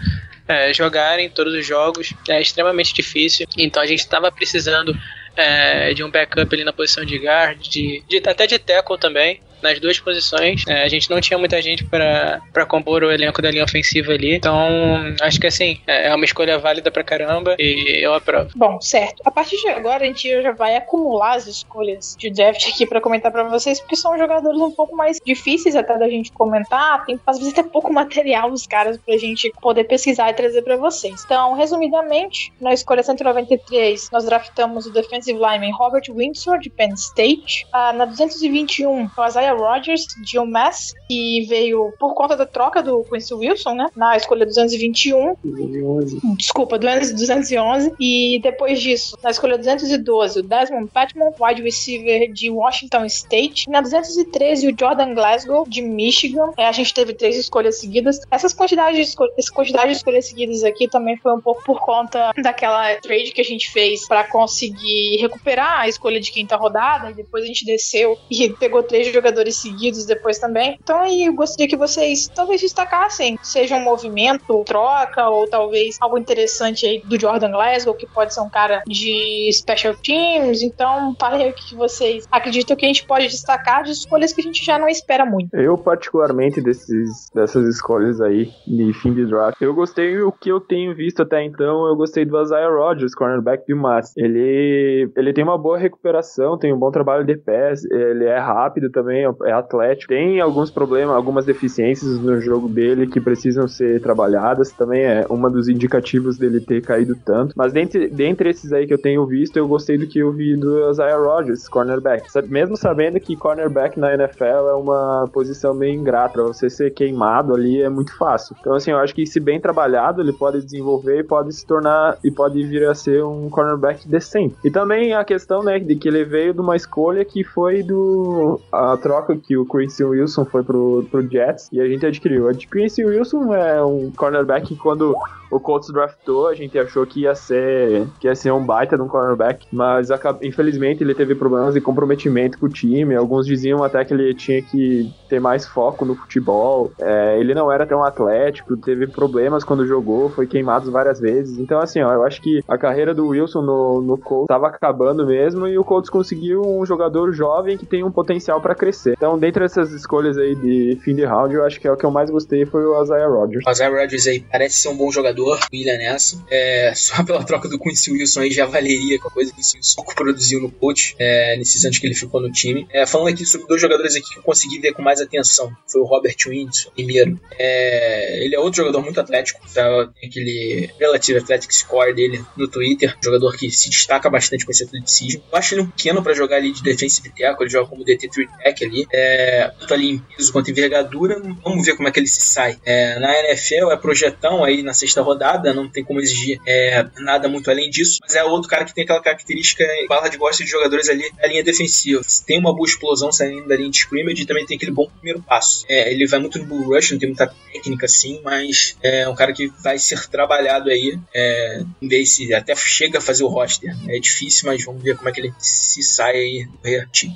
é, jogarem todos os jogos, é extremamente difícil. Então a gente estava precisando é, de um backup ali na posição de guard, de, de até de tackle também nas duas posições. É, a gente não tinha muita gente para compor o elenco da linha ofensiva ali. Então, acho que assim, é, é uma escolha válida pra caramba e eu aprovo. Bom, certo. A partir de agora, a gente já vai acumular as escolhas de draft aqui para comentar para vocês, porque são jogadores um pouco mais difíceis até da gente comentar. Tem, às vezes, até pouco material dos caras pra gente poder pesquisar e trazer para vocês. Então, resumidamente, na escolha 193, nós draftamos o defensive lineman Robert Windsor, de Penn State. Ah, na 221, o Isaiah Rogers de UMass, que veio por conta da troca do Quincy Wilson, né? Na escolha 221. 211. Desculpa, 211. E depois disso, na escolha 212, o Desmond Patmon, wide receiver de Washington State. Na 213, o Jordan Glasgow, de Michigan. É, a gente teve três escolhas seguidas. Essas quantidades de, escol essa quantidade de escolhas seguidas aqui também foi um pouco por conta daquela trade que a gente fez para conseguir recuperar a escolha de quinta rodada. E depois a gente desceu e pegou três jogadores seguidos depois também. Então aí eu gostaria que vocês talvez destacassem, seja um movimento, troca, ou talvez algo interessante aí do Jordan Glasgow, que pode ser um cara de special teams. Então, falem o que vocês acreditam que a gente pode destacar de escolhas que a gente já não espera muito. Eu, particularmente, desses, dessas escolhas aí de fim de draft, eu gostei o que eu tenho visto até então, eu gostei do Isaiah Rodgers, cornerback do Mats. Ele, ele tem uma boa recuperação, tem um bom trabalho de pés, ele é rápido também, é atlético. Tem alguns problemas, algumas deficiências no jogo dele que precisam ser trabalhadas. Também é uma dos indicativos dele ter caído tanto. Mas dentre, dentre esses aí que eu tenho visto, eu gostei do que eu vi do Isaiah Rodgers, cornerback. Mesmo sabendo que cornerback na NFL é uma posição meio ingrata, pra você ser queimado ali é muito fácil. Então, assim, eu acho que se bem trabalhado, ele pode desenvolver e pode se tornar e pode vir a ser um cornerback decente. E também a questão, né, de que ele veio de uma escolha que foi do a troca que o Quincy Wilson foi pro, pro Jets e a gente adquiriu. O Quincy Wilson é um cornerback que quando o Colts draftou, a gente achou que ia ser que ia ser um baita de um cornerback, mas infelizmente ele teve problemas de comprometimento com o time. Alguns diziam até que ele tinha que ter mais foco no futebol. É, ele não era tão atlético, teve problemas quando jogou, foi queimado várias vezes. Então, assim, ó, eu acho que a carreira do Wilson no, no Colts estava acabando mesmo e o Colts conseguiu um jogador jovem que tem um potencial para crescer. Então, dentre essas escolhas aí de fim de round, eu acho que é o que eu mais gostei foi o Isaiah Rodgers. O Isaiah Rodgers aí parece ser um bom jogador William nessa. É, só pela troca do Quincy Wilson aí já valeria com a coisa que o Quincy Wilson produziu no coach é, nesses anos que ele ficou no time. É, falando aqui sobre dois jogadores aqui que eu consegui ver com mais atenção. Foi o Robert Windsor, primeiro. É, ele é outro jogador muito atlético. Tá? Tem aquele Relative Athletic Score dele no Twitter. Jogador que se destaca bastante com esse atleticismo. Eu acho ele um pequeno para jogar ali de defensive tackle. Ele joga como DT 3 tack ali. É, tanto ali em peso quanto em envergadura. Vamos ver como é que ele se sai. É, na NFL é projetão aí na sexta rodada não tem como exigir é, nada muito além disso, mas é outro cara que tem aquela característica, bala de gosta de jogadores ali na linha defensiva. Tem uma boa explosão saindo da linha de scrimmage também tem aquele bom primeiro passo. É, ele vai muito no bull rush, não tem muita técnica assim, mas é um cara que vai ser trabalhado aí, é, ver se até chega a fazer o roster. É difícil, mas vamos ver como é que ele se sai aí.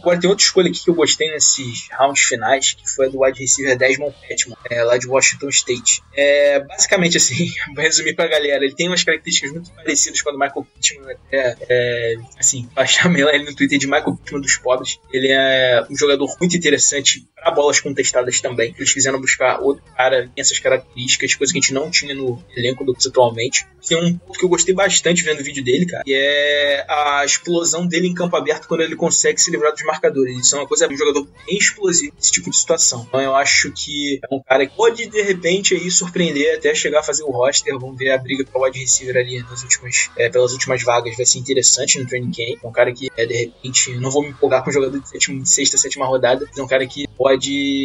Agora tem outra escolha aqui que eu gostei nesses rounds finais, que foi a do wide receiver Desmond Petman, é, lá de Washington State. É, basicamente assim, resumir pra galera, ele tem umas características muito parecidas com a do Michael Pittman. É, é, assim, chamar ele no Twitter de Michael Pittman dos pobres. Ele é um jogador muito interessante bolas contestadas também. Eles quiseram buscar outro cara com essas características, coisa que a gente não tinha no elenco do atualmente. Tem um ponto que eu gostei bastante vendo o vídeo dele, cara, que é a explosão dele em campo aberto quando ele consegue se livrar dos marcadores. Isso é uma coisa, um jogador bem explosivo nesse tipo de situação. Então eu acho que é um cara que pode, de repente, aí surpreender até chegar a fazer o roster. Vamos ver a briga o wide receiver ali nas últimas, é, pelas últimas vagas. Vai ser interessante no training camp. É um cara que, é, de repente, não vou me empolgar com um jogador de sétima, sexta, sétima rodada, é um cara que pode,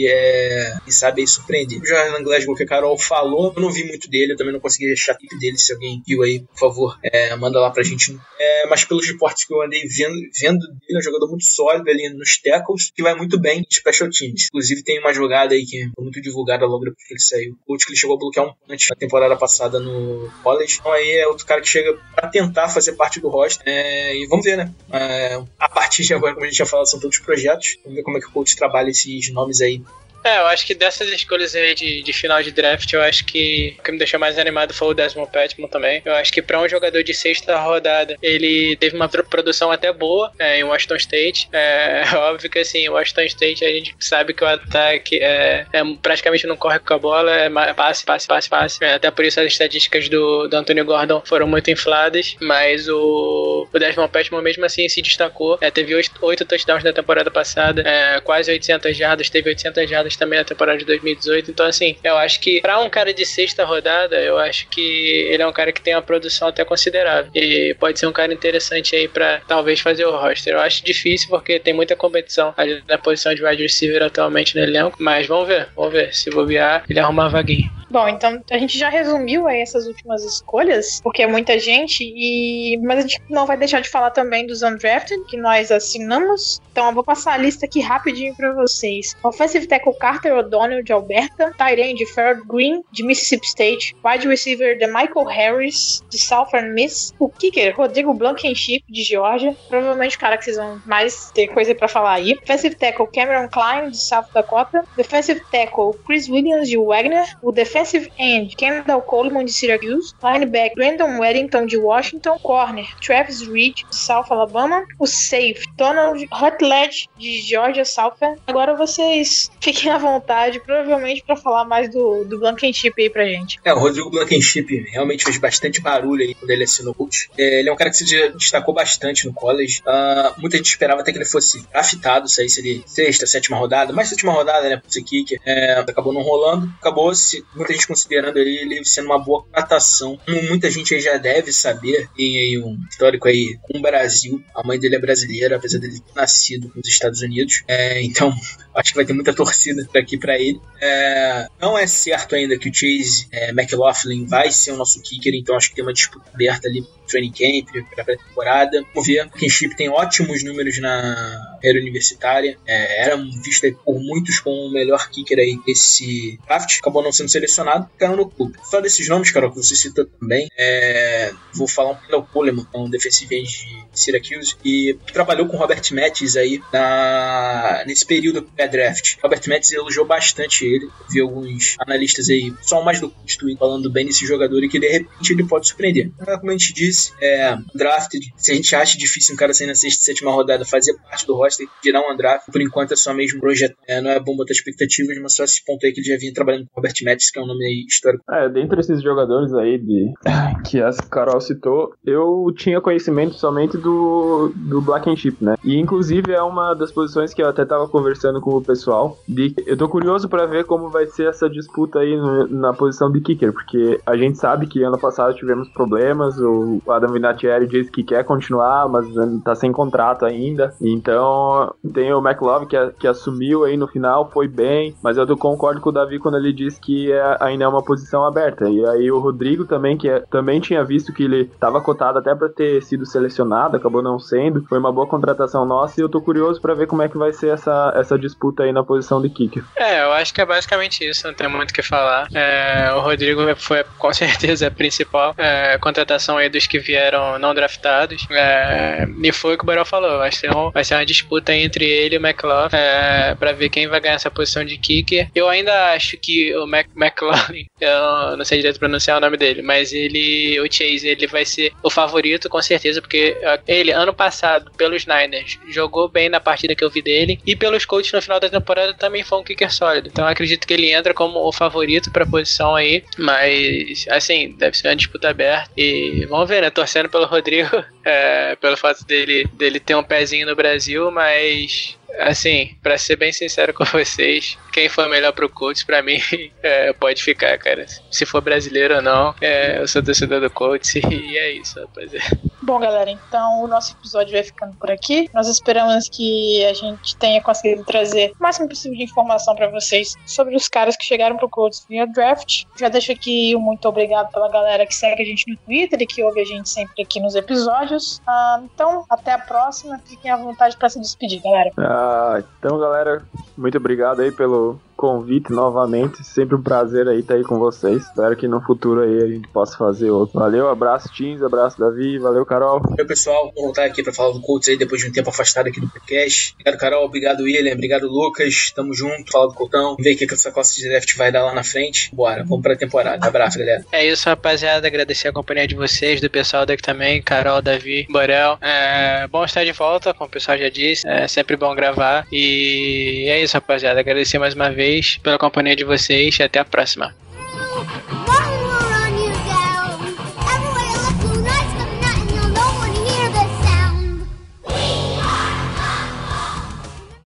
é, e sabe, aí, surpreender. O Jordan Glasgow que a Carol falou, eu não vi muito dele, eu também não consegui achar clipe dele. Se alguém viu aí, por favor, é, manda lá pra gente. É, mas pelos reportes que eu andei vendo, vendo dele, é um jogador muito sólido ali nos tackles, que vai muito bem em special teams. Inclusive tem uma jogada aí que foi muito divulgada logo depois que ele saiu. O que ele chegou a bloquear um punch na temporada passada no college. Então aí é outro cara que chega para tentar fazer parte do roster. É, e vamos ver, né? É, a partir de agora, como a gente já falou, são todos projetos. Vamos ver como é que o coach trabalha esses nomes aí é, eu acho que dessas escolhas aí de, de final de draft, eu acho que o que me deixou mais animado foi o Desmond Petman também. Eu acho que para um jogador de sexta rodada, ele teve uma produção até boa é, em Washington State. É óbvio que assim, Washington State a gente sabe que o ataque é, é praticamente não corre com a bola, é passe, passe, passe, passe. É, até por isso as estatísticas do, do Anthony Gordon foram muito infladas, mas o, o Desmond Petman mesmo assim se destacou. É, teve oito touchdowns na temporada passada, é, quase 800 jardas, teve 800 jardas também na temporada de 2018. Então, assim, eu acho que para um cara de sexta rodada, eu acho que ele é um cara que tem uma produção até considerável. E pode ser um cara interessante aí para talvez fazer o roster. Eu acho difícil porque tem muita competição ali na posição de wide receiver atualmente no elenco. Mas vamos ver, vamos ver. Se bobear, ele arrumar a vaguinha. Bom, então a gente já resumiu aí essas últimas escolhas, porque é muita gente, e mas a gente não vai deixar de falar também dos undrafted, que nós assinamos. Então eu vou passar a lista aqui rapidinho para vocês. Offensive tackle Carter O'Donnell, de Alberta, Tyrone de Farrell Green, de Mississippi State, wide receiver de Michael Harris, de Southern Miss, o kicker Rodrigo Blankenship, de Georgia, provavelmente o cara que vocês vão mais ter coisa para falar aí. Defensive tackle Cameron Klein, de South Dakota, defensive tackle Chris Williams, de Wagner, o defensive Defensive end, Kendall Coleman de Syracuse. Linebacker, Brandon Weddington de Washington. Corner, Travis Reed de South Alabama. O safe, Donald Rutledge de Georgia Southern. Agora vocês fiquem à vontade, provavelmente para falar mais do, do Blankenship aí pra gente. É, o Rodrigo Blankenship realmente fez bastante barulho aí quando ele assinou o. É, ele é um cara que se destacou bastante no college. Uh, muita gente esperava até que ele fosse draftado, saísse ele sexta, sétima rodada, mas sétima rodada, né, por ser kicker. É, acabou não rolando. Acabou se muita gente considerando ele sendo uma boa contratação. Como muita gente já deve saber, tem aí um histórico aí com o Brasil. A mãe dele é brasileira, apesar dele ter nascido nos Estados Unidos. É, então, acho que vai ter muita torcida aqui para ele. É, não é certo ainda que o Chase é, McLaughlin vai ser o nosso kicker, então acho que tem uma disputa aberta ali pro training camp, pra pré-temporada. Vamos ver. O Kinship tem ótimos números na era universitária. É, era visto por muitos como o melhor kicker aí desse draft. Acabou não sendo selecionado, caiu no clube. Só desses nomes, Carol, que você citou também, é, vou falar um pouco do Coleman, um defensive end de Syracuse, e trabalhou com Robert Metz aí na, nesse período pré-draft. Robert Metz elogiou bastante ele. Vi alguns analistas aí, só mais do Twitter, falando bem desse jogador e que de repente ele pode surpreender. Como a gente disse, é, draft, se a gente acha difícil um cara sair na sexta, sétima rodada fazer parte do roster, virar um draft, por enquanto é só mesmo projeto. É, não é bom botar expectativas, mas só esse ponto aí que ele já vinha trabalhando com Robert Metz, que é um nome histórico. É, dentre esses jogadores aí de que a Carol citou, eu tinha conhecimento somente do, do Black and Chip, né? E inclusive é uma das posições que eu até tava conversando com o pessoal. De, eu tô curioso para ver como vai ser essa disputa aí no, na posição de kicker, porque a gente sabe que ano passado tivemos problemas, o Adam Vinatieri disse que quer continuar, mas tá sem contrato ainda. Então tem o McLove que, que assumiu aí no final, foi bem, mas eu concordo com o Davi quando ele disse que é, ainda é uma posição aberta. E aí o Rodrigo também, que é, também tinha visto que ele estava cotado até para ter sido selecionado, acabou não sendo. Foi uma boa contratação nossa e eu tô curioso para ver como é que vai ser essa, essa disputa aí na posição de kicker. É, eu acho que é basicamente isso, não tem muito o que falar. É, o Rodrigo foi com certeza a principal é, contratação aí dos que vieram não draftados. É, e foi o que o Barão falou, vai ser, um, vai ser uma disputa entre ele e o McLaughlin é, para ver quem vai ganhar essa posição de kicker. Eu ainda acho que o Mac, McLaughlin, eu não sei direito pronunciar o nome dele, mas ele, o Chase, ele vai ser o favorito com certeza, porque ele, ano passado, pelos Niners, jogou bem na partida que eu vi dele, e pelos coaches no final da temporada também foi um kicker sólido. Então acredito que ele entra como o favorito pra posição aí, mas, assim, deve ser uma disputa aberta, e vamos ver, né, torcendo pelo Rodrigo, é, pelo fato dele, dele ter um pezinho no Brasil, mas Assim, para ser bem sincero com vocês, quem for melhor pro Colts, para mim, é, pode ficar, cara. Se for brasileiro ou não, é, eu sou torcedor do Colts e é isso, rapaziada. Bom, galera, então o nosso episódio vai ficando por aqui. Nós esperamos que a gente tenha conseguido trazer o máximo possível de informação para vocês sobre os caras que chegaram pro Colts via draft. Já deixo aqui um muito obrigado pela galera que segue a gente no Twitter e que ouve a gente sempre aqui nos episódios. Ah, então, até a próxima. Fiquem à vontade para se despedir, galera. Ah, então, galera, muito obrigado aí pelo convite novamente. Sempre um prazer aí estar aí com vocês. Espero que no futuro aí a gente possa fazer outro. Valeu, abraço Teams, abraço Davi, valeu Carol. Valeu pessoal, vou voltar aqui para falar do Colts aí depois de um tempo afastado aqui do podcast. Obrigado Carol, obrigado William, obrigado Lucas. Tamo junto, fala do Coltão. Ver o que essa classe de draft vai dar lá na frente. Bora, vamos pra temporada. Abraço, galera. É isso, rapaziada. Agradecer a companhia de vocês, do pessoal daqui também, Carol, Davi, Borel. É bom estar de volta, como o pessoal já disse. É sempre bom gravar. E é isso, rapaziada. Agradecer mais uma vez vocês, pela companhia de vocês e até a próxima.